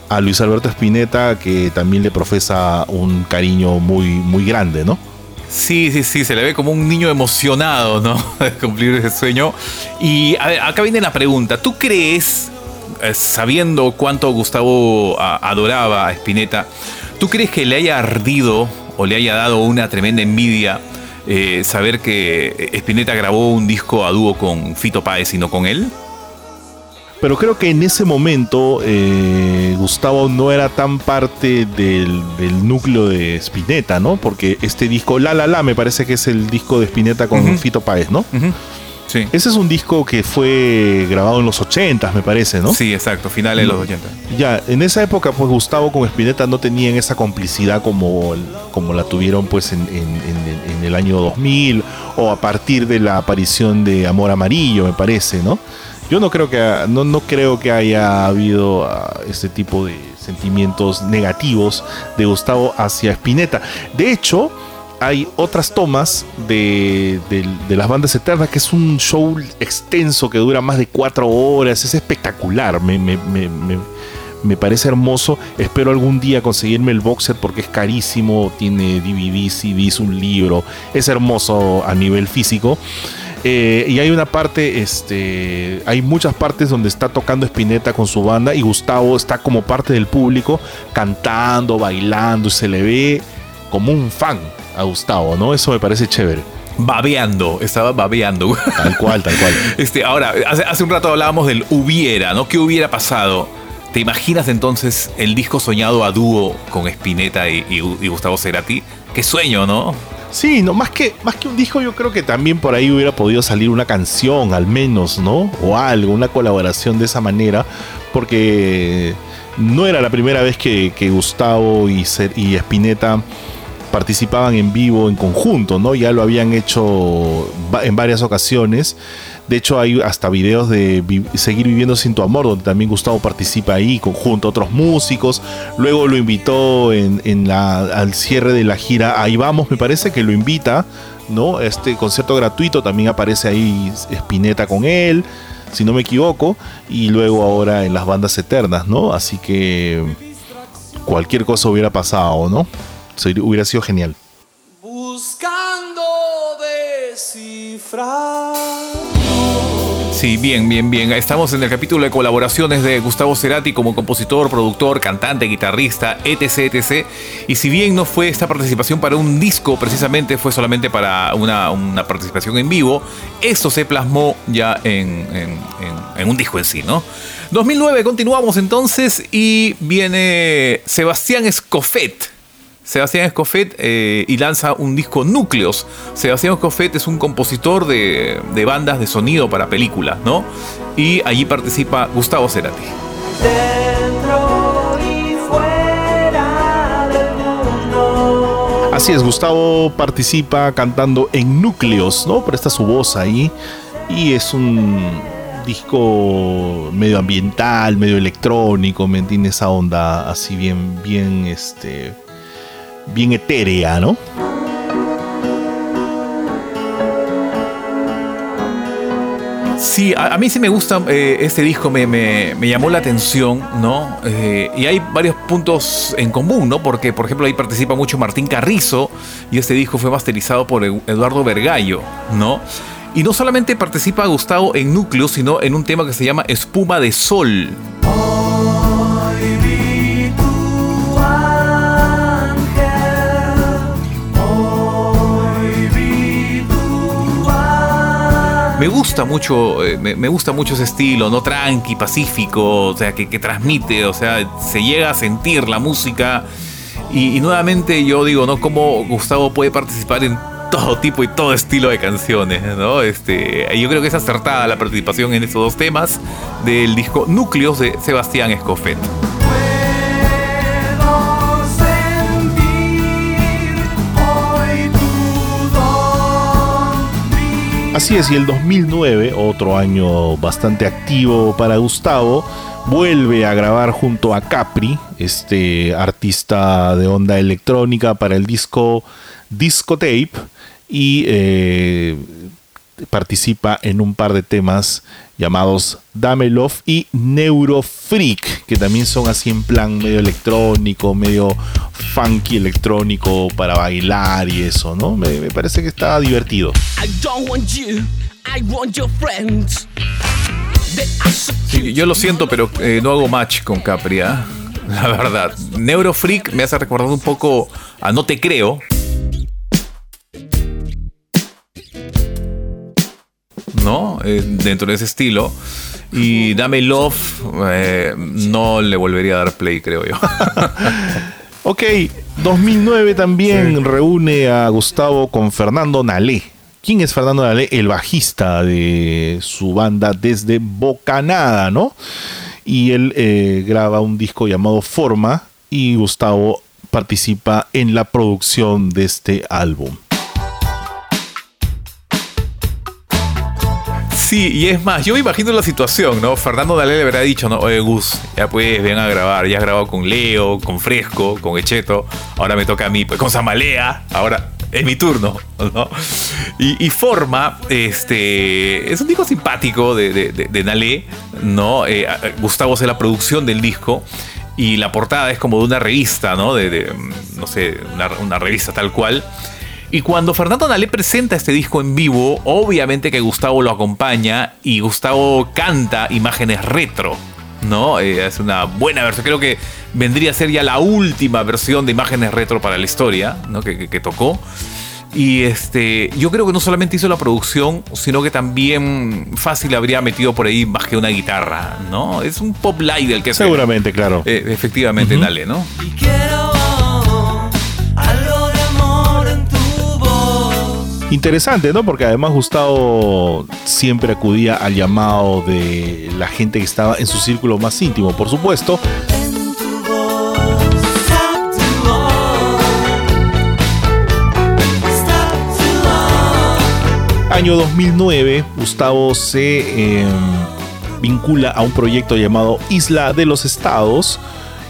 a Luis Alberto Spinetta, que también le profesa un cariño muy, muy grande, ¿no? Sí, sí, sí, se le ve como un niño emocionado, ¿no? De cumplir ese sueño. Y a ver, acá viene la pregunta. ¿Tú crees, eh, sabiendo cuánto Gustavo adoraba a Spinetta, ¿tú crees que le haya ardido o le haya dado una tremenda envidia eh, saber que Spinetta grabó un disco a dúo con Fito Páez y no con él? Pero creo que en ese momento eh, Gustavo no era tan parte del, del núcleo de Spinetta, ¿no? Porque este disco, La La La, me parece que es el disco de Spinetta con Ujú. Fito Páez, ¿no? Sí. Ese es un disco que fue grabado en los 80 me parece, ¿no? Sí, exacto, finales de los 80. Ya, en esa época, pues Gustavo con Spinetta no tenían esa complicidad como, como la tuvieron pues en, en- en- en el año 2000 o a partir de la aparición de Amor Amarillo, me parece, ¿no? Yo no creo que, no, no creo que haya habido ah, este tipo de sentimientos negativos de Gustavo hacia Spinetta. De hecho, hay otras tomas de, de- las bandas eternas, que es un show extenso que dura más de cuatro horas, es espectacular, me, me- me- me- me parece hermoso. Espero algún día conseguirme el box set porque es carísimo, tiene DVDs, CDs, un libro, es hermoso a nivel físico. Eh, y hay una parte, este, hay muchas partes donde está tocando Spinetta con su banda y Gustavo está como parte del público cantando, bailando y se le ve como un fan a Gustavo, ¿no? Eso me parece chévere. Babeando, estaba babeando. Tal cual, tal cual. Este, ahora, hace, hace un rato hablábamos del hubiera, ¿no? ¿Qué hubiera pasado? ¿Te imaginas entonces el disco soñado a dúo con Spinetta y, y- y Gustavo Cerati? Qué sueño, ¿no? Sí, no, más que, más que un disco, yo creo que también por ahí hubiera podido salir una canción, al menos, ¿no? O algo, una colaboración de esa manera, porque no era la primera vez que, Gustavo y, y Spinetta participaban en vivo en conjunto, ¿no? Ya lo habían hecho en varias ocasiones. De hecho, hay hasta videos de Seguir viviendo sin tu amor, donde también Gustavo participa ahí con- junto a otros músicos. Luego lo invitó en, al cierre de la gira Ahí vamos, me parece que lo invita, ¿no? Este concierto gratuito también aparece ahí Spinetta con él, si no me equivoco. Y luego ahora en las bandas eternas, ¿no? Así que cualquier cosa hubiera pasado, ¿no? Hubiera sido genial. Buscando descifrar. Sí, bien, bien, bien. Estamos en el capítulo de colaboraciones de Gustavo Cerati como compositor, productor, cantante, guitarrista, etc, etc. Y si bien no fue esta participación para un disco, precisamente fue solamente para una, una participación en vivo, esto se plasmó ya en, en- en- un disco en sí, ¿no? 2009, continuamos entonces y viene Sebastián Escofet. Sebastián Escofet eh, y lanza un disco Núcleos. Sebastián Escofet es un compositor de, de bandas de sonido para películas, ¿no? Y allí participa Gustavo Cerati. Dentro y fuera del mundo. Así es, Gustavo participa cantando en Núcleos, ¿no? Presta su voz ahí. Y es un disco medio ambiental, medio electrónico, ¿me entiendes? Esa onda así bien, bien, este, bien etérea, ¿no? Sí, a, mí sí me gusta eh, este disco, me, me- me llamó la atención, ¿no? Eh, y hay varios puntos en común, ¿no? Porque, por ejemplo, ahí participa mucho Martín Carrizo y este disco fue masterizado por Eduardo Vergallo, ¿no? Y no solamente participa Gustavo en Núcleo, sino en un tema que se llama Espuma de Sol. Gusta mucho, eh, me, gusta mucho ese estilo, ¿no? Tranqui, pacífico, o sea, que, que transmite, o sea, se llega a sentir la música. Y, y nuevamente yo digo, ¿no? Cómo Gustavo puede participar en todo tipo y todo estilo de canciones, ¿no? Este, yo creo que es acertada la participación en estos dos temas del disco Núcleos de Sebastián Escofet. Así es, y el 2009, otro año bastante activo para Gustavo, vuelve a grabar junto a Capri, este artista de onda electrónica para el disco Discotape, y eh, participa en un par de temas llamados Dame Love y Neurofreak, que también son así en plan medio electrónico, medio funky electrónico para bailar y eso, ¿no? Me, me parece que está divertido. I don't want you, I want your friends. They are so Sí, yo lo siento, pero eh, no hago match con Capri, ¿ah? La verdad. Neurofreak me hace recordar un poco a No Te Creo. ¿No? Eh, dentro de ese estilo. Y Dame Love, eh, no le volvería a dar play, creo yo. Ok, 2009 también reúne a Gustavo con Fernando Nalé. ¿Quién es Fernando Nalé? El bajista de su banda desde Bocanada, ¿no? Y él eh, graba un disco llamado Forma y Gustavo participa en la producción de este álbum. Sí, y es más, yo me imagino la situación, ¿no? Fernando Dalé le habrá dicho, ¿no? Oye, Gus, ya pues, ven a grabar. Ya has grabado con Leo, con Fresco, con Echeto. Ahora me toca a mí, pues con Samalea. Ahora es mi turno, ¿no? Y, Forma, este, es un disco simpático de, de, Nalé, ¿no? Eh, Gustavo hace la producción del disco. Y la portada es como de una revista, ¿no? De, no sé, una revista tal cual. Y cuando Fernando Nalé presenta este disco en vivo, obviamente que Gustavo lo acompaña y Gustavo canta imágenes retro. ¿No? Eh, es una buena versión. Creo que vendría a ser ya la última versión de imágenes retro para la historia, ¿no? Que, que- que tocó. Y este, yo creo que no solamente hizo la producción, sino que también fácil habría metido por ahí más que una guitarra, ¿no? Es un pop light el que hace. Seguramente, claro. Eh, efectivamente, Nale, ¿no? Quiero Interesante, ¿no? Porque además Gustavo siempre acudía al llamado de la gente que estaba en su círculo más íntimo, por supuesto. Año 2009, Gustavo se eh, vincula a un proyecto llamado Isla de los Estados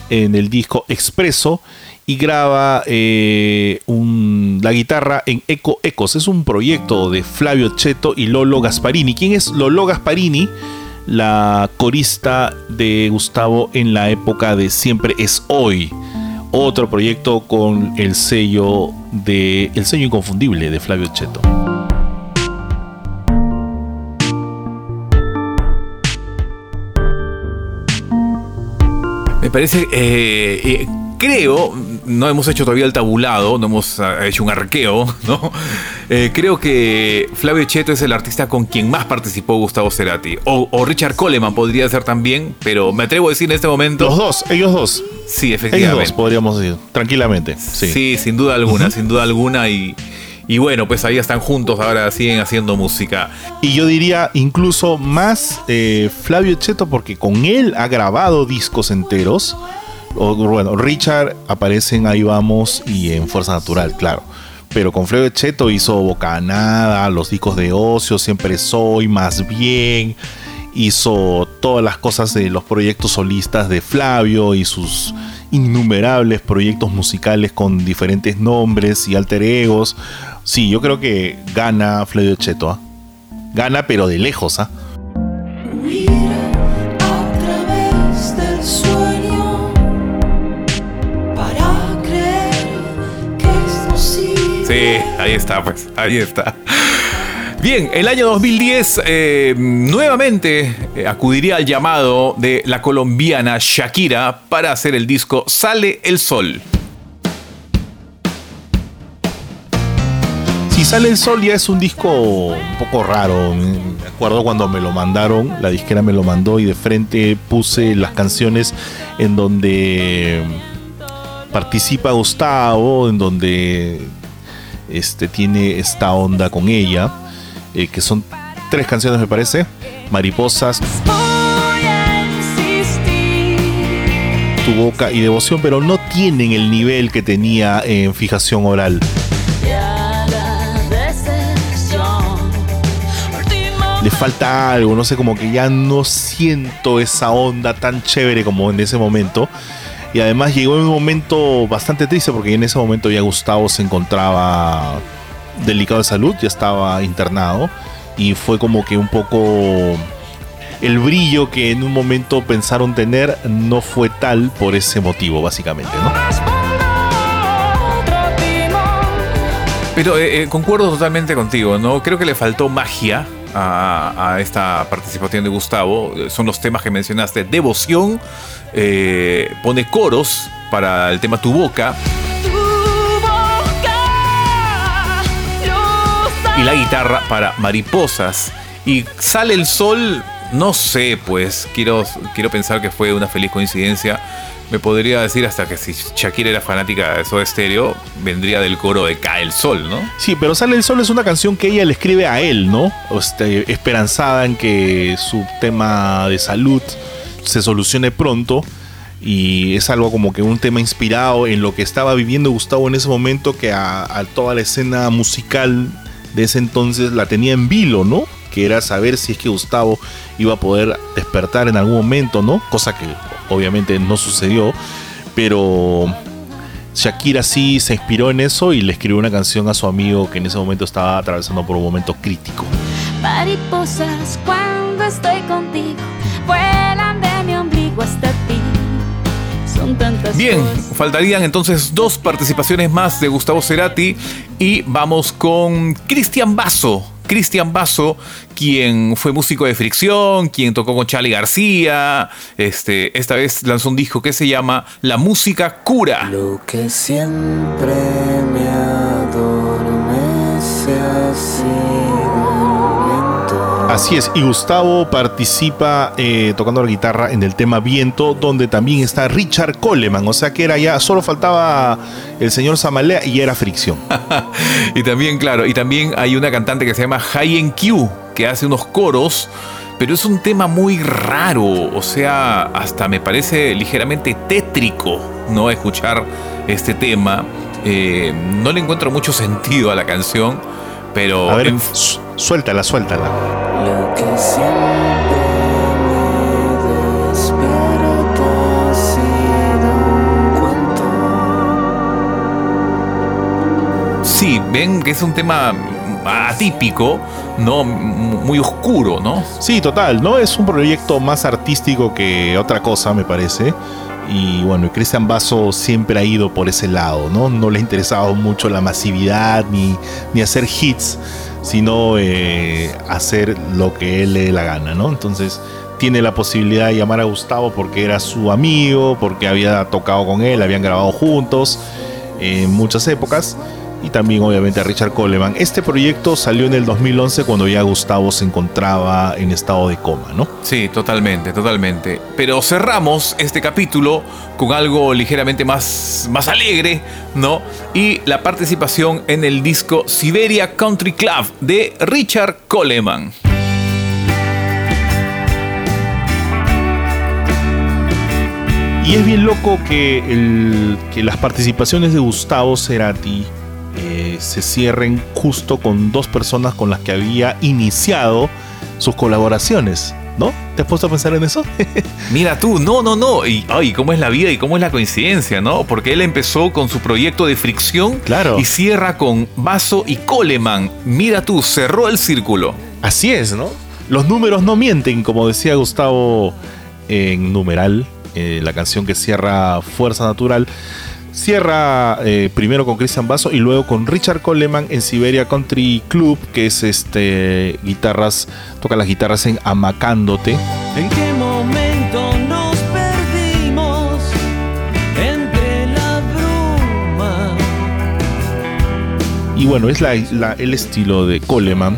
en el disco Expreso y graba eh, la guitarra en Eco Ecos. Es un proyecto de Flavio Cheto y Lolo Gasparini. ¿Quién es Lolo Gasparini? La corista de Gustavo en la época de Siempre es Hoy. Otro proyecto con el sello de el sello inconfundible de Flavio Cheto. Me parece, eh, eh, creo, no hemos hecho todavía el tabulado, no hemos ah, hecho un arqueo, ¿no? Eh, creo que Flavio Cheto es el artista con quien más participó Gustavo Cerati. O, o Richard Coleman podría ser también, pero me atrevo a decir en este momento. Los dos, ellos dos. Sí, Ellos efectivamente. dos, podríamos decir, tranquilamente. Sí. Sí, sin duda alguna, sin duda alguna. Y, y bueno, pues ahí están juntos, ahora siguen haciendo música. Y yo diría incluso más eh, Flavio Cheto porque con él ha grabado discos enteros. Bueno, Richard aparece en Ahí Vamos y en Fuerza Natural, claro. Pero con Flavio Cheto hizo Bocanada, los discos de Ocio, Siempre Soy, Más Bien. Hizo todas las cosas de los proyectos solistas de Flavio y sus innumerables proyectos musicales con diferentes nombres y alter egos. Sí, yo creo que gana Flavio Cheto. ¿ah? Gana, pero de lejos, ¿ah? Sí, ahí está, pues, ahí está. Bien, el año 2010 eh, nuevamente eh, acudiría al llamado de la colombiana Shakira para hacer el disco Sale el Sol. Si sale el sol ya es un disco un poco raro. Me acuerdo cuando me lo mandaron, la disquera me lo mandó y de frente puse las canciones en donde participa Gustavo, en donde este, tiene esta onda con ella, eh, que son tres canciones me parece, Mariposas. Tu boca y Devoción, pero no tienen el nivel que tenía en Fijación Oral. Le falta algo, no sé, como que ya no siento esa onda tan chévere como en ese momento. Y además llegó en un momento bastante triste porque en ese momento ya Gustavo se encontraba delicado de salud, ya estaba internado y fue como que un poco el brillo que en un momento pensaron tener no fue tal por ese motivo básicamente, ¿no? Pero eh, eh, concuerdo totalmente contigo, ¿no? Creo que le faltó magia a, a esta participación de Gustavo. Eh, Son los temas que mencionaste. Devoción, eh, pone coros para el tema Tu Boca Tu boca. Y la guitarra para Mariposas. Y sale el sol, no sé, pues quiero, quiero pensar que fue una feliz coincidencia. Me podría decir hasta que si Shakira era fanática de Soda Stereo, vendría del coro de Cae el Sol, ¿no? Sí, pero Sale el Sol es una canción que ella le escribe a él, ¿no? Este, esperanzada en que su tema de salud se solucione pronto. Y es algo como que un tema inspirado en lo que estaba viviendo Gustavo en ese momento, que a, a toda la escena musical de ese entonces la tenía en vilo, ¿no? Que era saber si es que Gustavo iba a poder despertar en algún momento, ¿no? Cosa que obviamente no sucedió. Pero Shakira sí se inspiró en eso y le escribió una canción a su amigo que en ese momento estaba atravesando por un momento crítico. Mariposas cuando estoy contigo vuelan de mi ombligo hasta ti. Son con tantas Bien, faltarían entonces dos participaciones más de Gustavo Cerati y vamos con Cristian Basso. Cristian Basso, quien fue músico de Fricción, quien tocó con Charlie García, este, esta vez lanzó un disco que se llama La música cura. Lo que siempre Así es, y Gustavo participa eh, tocando la guitarra en el tema Viento, donde también está Richard Coleman, o sea que era ya, solo faltaba el señor Samalea y era fricción. y también, claro, y también hay una cantante que se llama Hayen Q, que hace unos coros, pero es un tema muy raro, o sea, hasta me parece ligeramente tétrico, ¿no? Escuchar este tema. Eh, no le encuentro mucho sentido a la canción, pero... A ver, en- suéltala, suéltala. Lo que siempre me despierta ha sido un cuento. Sí, ven que es un tema atípico, ¿no? Muy oscuro, ¿no? Sí, total, ¿no? Es un proyecto más artístico que otra cosa, me parece. Y bueno, Cristian Basso siempre ha ido por ese lado, ¿no? No le ha interesado mucho la masividad ni, ni hacer hits, sino eh, hacer lo que él le dé la gana, ¿no? Entonces tiene la posibilidad de llamar a Gustavo porque era su amigo, porque había tocado con él, habían grabado juntos en muchas épocas. Y también obviamente a Richard Coleman. Este proyecto salió en el 2011 cuando ya Gustavo se encontraba en estado de coma, ¿no? Sí, totalmente, totalmente. Pero cerramos este capítulo con algo ligeramente más, más alegre, ¿no? Y la participación en el disco Siberia Country Club de Richard Coleman. Y es bien loco que, el- que las participaciones de Gustavo Cerati eh, se cierren justo con dos personas con las que había iniciado sus colaboraciones, ¿no? ¿Te has puesto a pensar en eso? Mira tú, no, no, no. Y ay, cómo es la vida y cómo es la coincidencia, ¿no? Porque él empezó con su proyecto de fricción Claro. y cierra con Basso y Coleman. Mira tú, cerró el círculo. Así es, ¿no? Los números no mienten, como decía Gustavo en numeral, eh, la canción que cierra Fuerza Natural. Cierra eh, primero con Christian Basso y luego con Richard Coleman en Siberia Country Club, que es este guitarras, toca las guitarras en Amacándote. ¿En qué momento nos perdimos entre la bruma? Y bueno, es la- la- el estilo de Coleman,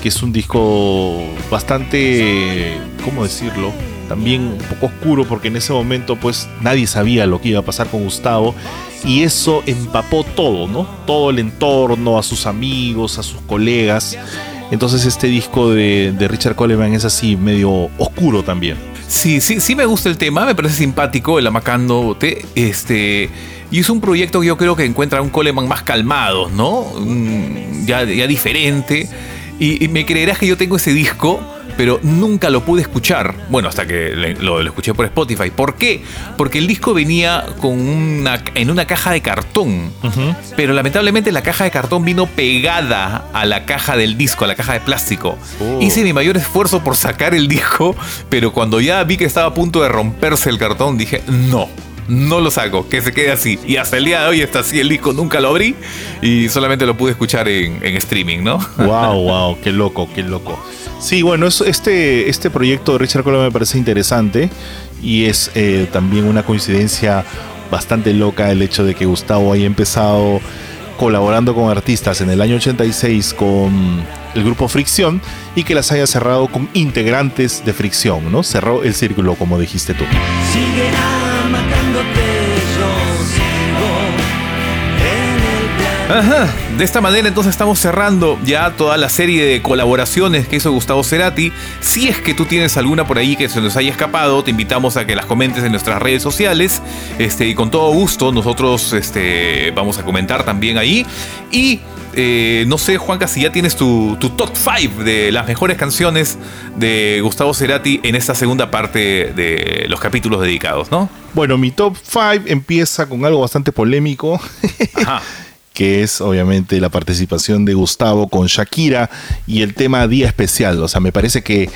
que es un disco bastante, ¿cómo decirlo? También un poco oscuro porque en ese momento pues nadie sabía lo que iba a pasar con Gustavo y eso empapó todo, ¿no? Todo el entorno, a sus amigos, a sus colegas. Entonces este disco de, de Richard Coleman es así medio oscuro también. Sí, sí, sí me gusta el tema, me parece simpático el Amacándote. Este. Y es un proyecto que yo creo que encuentra un Coleman más calmado, ¿no? Un- ya, ya diferente. Y, y me creerás que yo tengo ese disco, pero nunca lo pude escuchar. Bueno, hasta que lo escuché por Spotify. ¿Por qué? Porque el disco venía con una, en una caja de cartón. Pero lamentablemente la caja de cartón vino pegada a la caja del disco, a la caja de plástico. Oh. Hice mi mayor esfuerzo por sacar el disco, pero cuando ya vi que estaba a punto de romperse el cartón, dije, no. No lo saco, que se quede así. Y hasta el día de hoy está así el disco, nunca lo abrí y solamente lo pude escuchar en, en streaming, ¿no? Wow, wow, qué loco, qué loco. Sí, bueno, es- este, este proyecto de Richard Coleman me parece interesante y es eh, también una coincidencia bastante loca el hecho de que Gustavo haya empezado colaborando con artistas en el año 86 con el grupo Fricción y que las haya cerrado con integrantes de Fricción, ¿no? Cerró el círculo, como dijiste tú. Sigue Ajá. De esta manera entonces estamos cerrando ya toda la serie de colaboraciones que hizo Gustavo Cerati. Si es que tú tienes alguna por ahí que se nos haya escapado, te invitamos a que las comentes en nuestras redes sociales. Este, y con todo gusto nosotros este, vamos a comentar también ahí. Y eh, no sé, Juanca, si ya tienes tu, tu top 5 de las mejores canciones de Gustavo Cerati en esta segunda parte de los capítulos dedicados, ¿no? Bueno, mi top 5 empieza con algo bastante polémico. Ajá. que es obviamente la participación de Gustavo con Shakira y el tema Día Especial. O sea, me parece que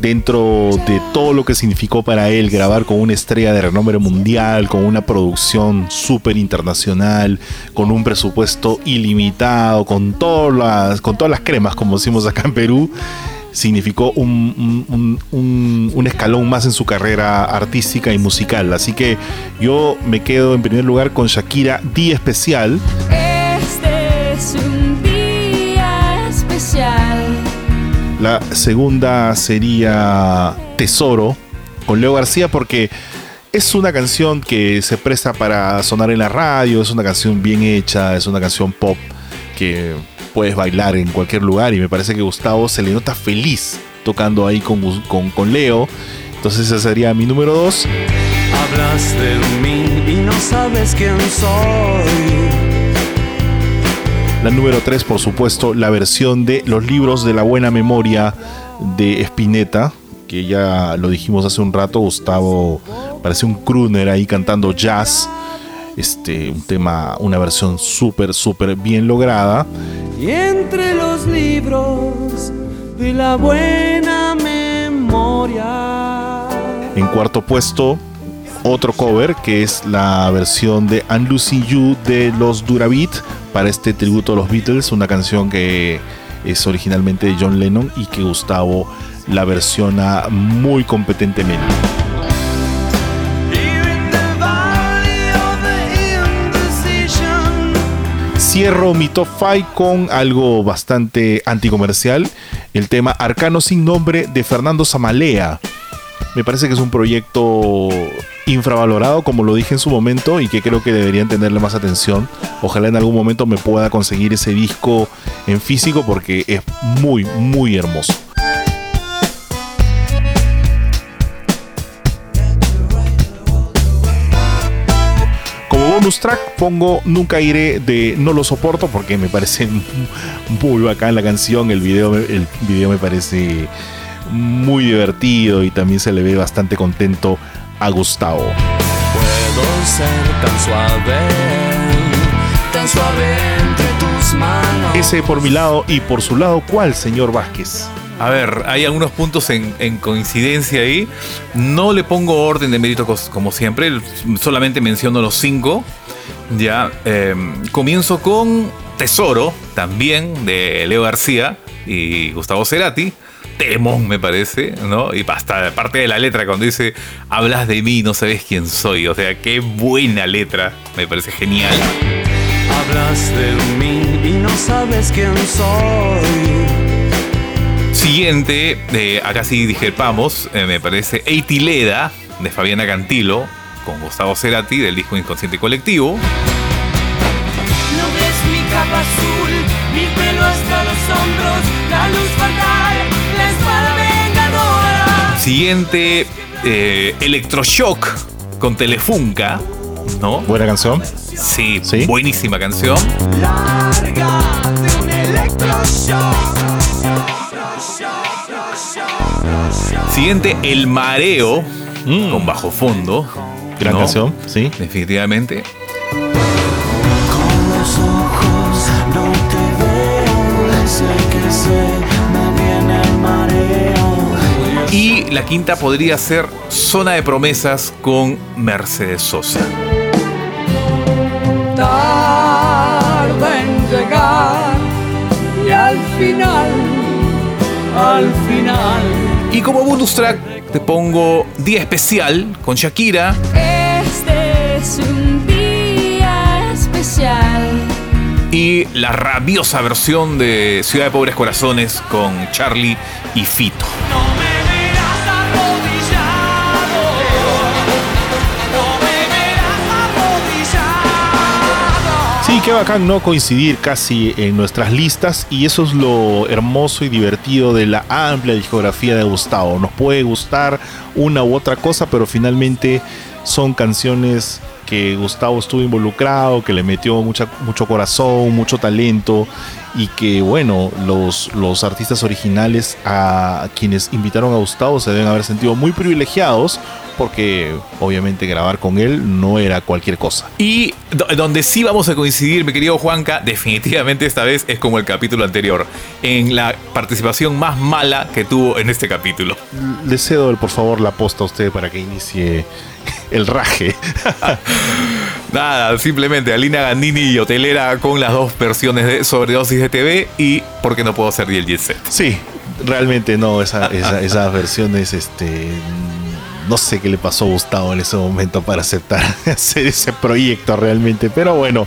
dentro de todo lo que significó para él grabar con una estrella de renombre mundial, con una producción súper internacional, con un presupuesto ilimitado, con todas las, con todas las cremas, como decimos acá en Perú, significó un, un- escalón más en su carrera artística y musical. Así que yo me quedo en primer lugar con Shakira Día Especial. La segunda sería Tesoro con Leo García porque es una canción que se presta para sonar en la radio, es una canción bien hecha, es una canción pop que puedes bailar en cualquier lugar y me parece que Gustavo se le nota feliz tocando ahí con, con, con Leo. Entonces ese sería mi número dos. Hablas de mí y no sabes quién soy. La número 3, por supuesto, la versión de Los libros de la buena memoria de Spinetta, que ya lo dijimos hace un rato, Gustavo parece un crooner ahí cantando jazz. Este, un tema, una versión súper, súper bien lograda. Y entre los libros de la buena memoria. En cuarto puesto, otro cover que es la versión de I'm Losing You de los Duravit para este tributo a los Beatles, una canción que es originalmente de John Lennon y que Gustavo la versiona muy competentemente. Cierro mi top 5 con algo bastante anticomercial, el tema Arcano sin nombre de Fernando Zamalea. Me parece que es un proyecto infravalorado, como lo dije en su momento, y que creo que deberían tenerle más atención. Ojalá en algún momento me pueda conseguir ese disco en físico porque es muy, muy hermoso. Como bonus track pongo Nunca iré de No lo soporto porque me parece muy bacán la canción, el video, el video me parece muy divertido y también se le ve bastante contento a Gustavo. Puedo ser tan suave, tan suave entre tus manos. Ese por mi lado y por su lado, ¿cuál, señor Vázquez? A ver, hay algunos puntos en, en coincidencia ahí. No le pongo orden de mérito como siempre, solamente menciono los cinco. Ya, eh, comienzo con Tesoro, también de Leo García y Gustavo Cerati. Temón, me parece, ¿no? Y hasta parte de la letra, cuando dice, hablas de mí, no sabes quién soy. O sea, qué buena letra, me parece genial. Hablas de mí y no sabes quién soy. Siguiente, eh, acá sí discrepamos, eh, me parece Eitileda de Fabiana Cantilo con Gustavo Cerati del disco Inconsciente Colectivo. No ves mi capa azul, mi pelo hasta los hombros, la luz fatal. Siguiente, eh, Electroshock con Telefunca, ¿no? Buena canción. Sí, buenísima canción. Larga de un electroshock. Siguiente, El Mareo con bajo fondo. Gran ¿no? canción, sí. Definitivamente. Y la quinta podría ser Zona de Promesas con Mercedes Sosa. Tarda en llegar y al final, al final. Y como bonus track te pongo Día Especial con Shakira. Este es un día especial. Y la rabiosa versión de Ciudad de Pobres Corazones con Charlie y Fito. Qué bacán no coincidir casi en nuestras listas y eso es lo hermoso y divertido de la amplia discografía de Gustavo. Nos puede gustar una u otra cosa, pero finalmente son canciones que Gustavo estuvo involucrado, que le metió mucho corazón, mucho talento y que bueno, los, los artistas originales a quienes invitaron a Gustavo se deben haber sentido muy privilegiados porque obviamente grabar con él no era cualquier cosa. Y do- donde sí vamos a coincidir, mi querido Juanca, definitivamente esta vez es como el capítulo anterior, en la participación más mala que tuvo en este capítulo. Le cedo por favor la posta a usted para que inicie el raje. Nada, simplemente Alina Gandini y Hotelera con las dos versiones de Sobredosis de TV y ¿por qué no puedo ser el Jet Set? Sí, realmente no, esa, esa- esas versiones, este, no sé qué le pasó a Gustavo en ese momento para aceptar hacer ese proyecto realmente, pero bueno,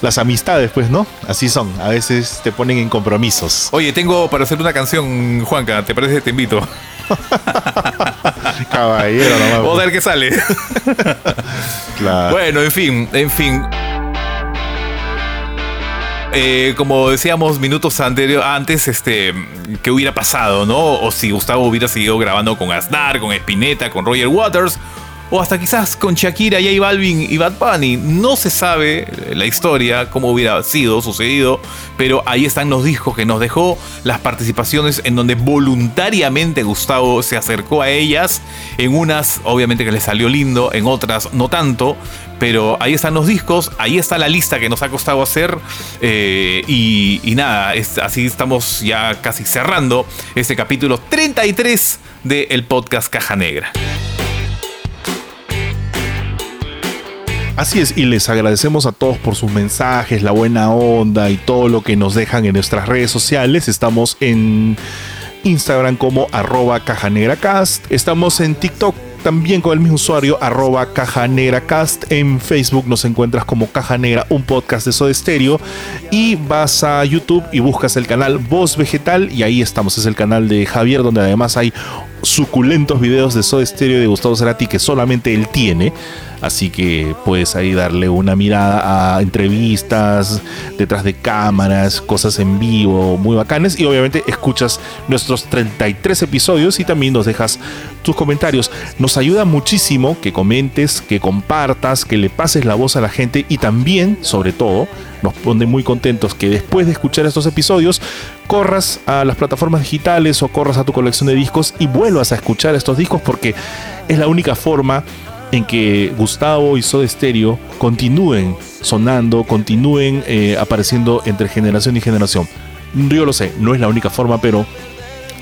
las amistades, pues, ¿no? Así son, a veces te ponen en compromisos. Oye, tengo para hacer una canción, Juanca, ¿te parece? Te invito. Caballero, nomás. Vamos a ver qué sale. Claro. Bueno, en fin, en fin. Eh, como decíamos minutos anterior, antes, este, ¿qué hubiera pasado, no? O si Gustavo hubiera seguido grabando con Aznar, con Spinetta, con Roger Waters, o hasta quizás con Shakira, J Balvin y Bad Bunny. No se sabe la historia, cómo hubiera sido, sucedido, pero ahí están los discos que nos dejó, las participaciones en donde voluntariamente Gustavo se acercó a ellas, en unas obviamente que le salió lindo, en otras no tanto, pero ahí están los discos, ahí está la lista que nos ha costado hacer eh, y, nada, así estamos ya casi cerrando este capítulo 33 del podcast Caja Negra. Así es, y les agradecemos a todos por sus mensajes, la buena onda y todo lo que nos dejan en nuestras redes sociales. Estamos en Instagram como arroba cajanegracast. Estamos en TikTok también con el mismo usuario arroba cajanegracast. En Facebook nos encuentras como Caja Negra, un podcast de Soda Stereo. Y vas a YouTube y buscas el canal Voz Vegetal y ahí estamos. Es el canal de Javier donde además hay suculentos videos de Soda Stereo de Gustavo Cerati que solamente él tiene. Así que puedes ahí darle una mirada a entrevistas, detrás de cámaras, cosas en vivo, muy bacanes. Y obviamente escuchas nuestros 33 episodios y también nos dejas tus comentarios. Nos ayuda muchísimo que comentes, que compartas, que le pases la voz a la gente y también, sobre todo, nos pone muy contentos que después de escuchar estos episodios corras a las plataformas digitales o corras a tu colección de discos y vuelvas a escuchar estos discos porque es la única forma en que Gustavo y Soda Stereo continúen sonando, continúen eh, apareciendo entre generación y generación. Yo lo sé, no es la única forma, pero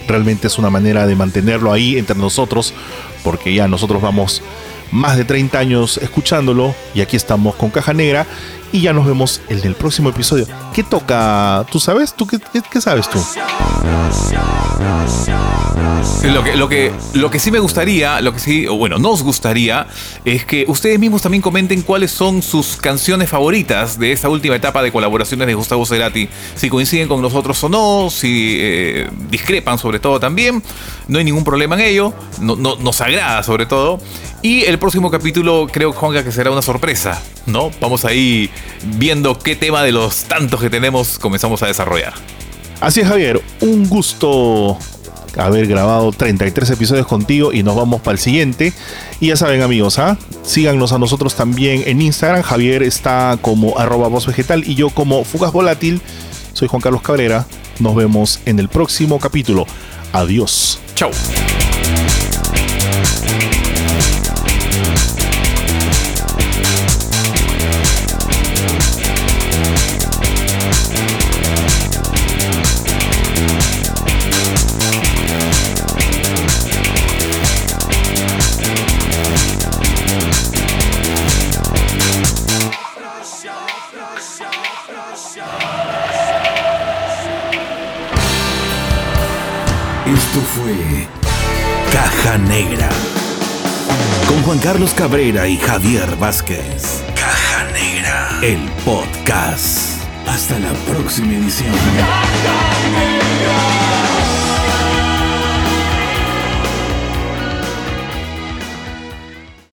realmente es una manera de mantenerlo ahí entre nosotros, porque ya nosotros vamos más de 30 años escuchándolo y aquí estamos con Caja Negra y ya nos vemos en el próximo episodio. ¿Qué toca? ¿Tú sabes? ¿Tú qué, sabes tú? Lo que, lo, que, lo que sí me gustaría, lo que sí, o bueno, nos gustaría, es que ustedes mismos también comenten cuáles son sus canciones favoritas de esta última etapa de colaboraciones de Gustavo Cerati. Si coinciden con nosotros o no, si eh, discrepan sobre todo también. No hay ningún problema en ello. No, no- nos agrada sobre todo. Y el próximo capítulo creo, Juanca, que será una sorpresa, ¿no? Vamos ahí viendo qué tema de los tantos que tenemos comenzamos a desarrollar. Así es, Javier. Un gusto haber grabado 33 episodios contigo y nos vamos para el siguiente. Y ya saben, amigos, ¿ah? síganos a nosotros también en Instagram. Javier está como arroba voz vegetal y yo como Fugas Volátil. Soy Juan Carlos Cabrera. Nos vemos en el próximo capítulo. Adiós. Chau. Caja Negra. Con Juan Carlos Cabrera y Javier Vázquez. Caja Negra. El podcast. Hasta la próxima edición. Caja Negra.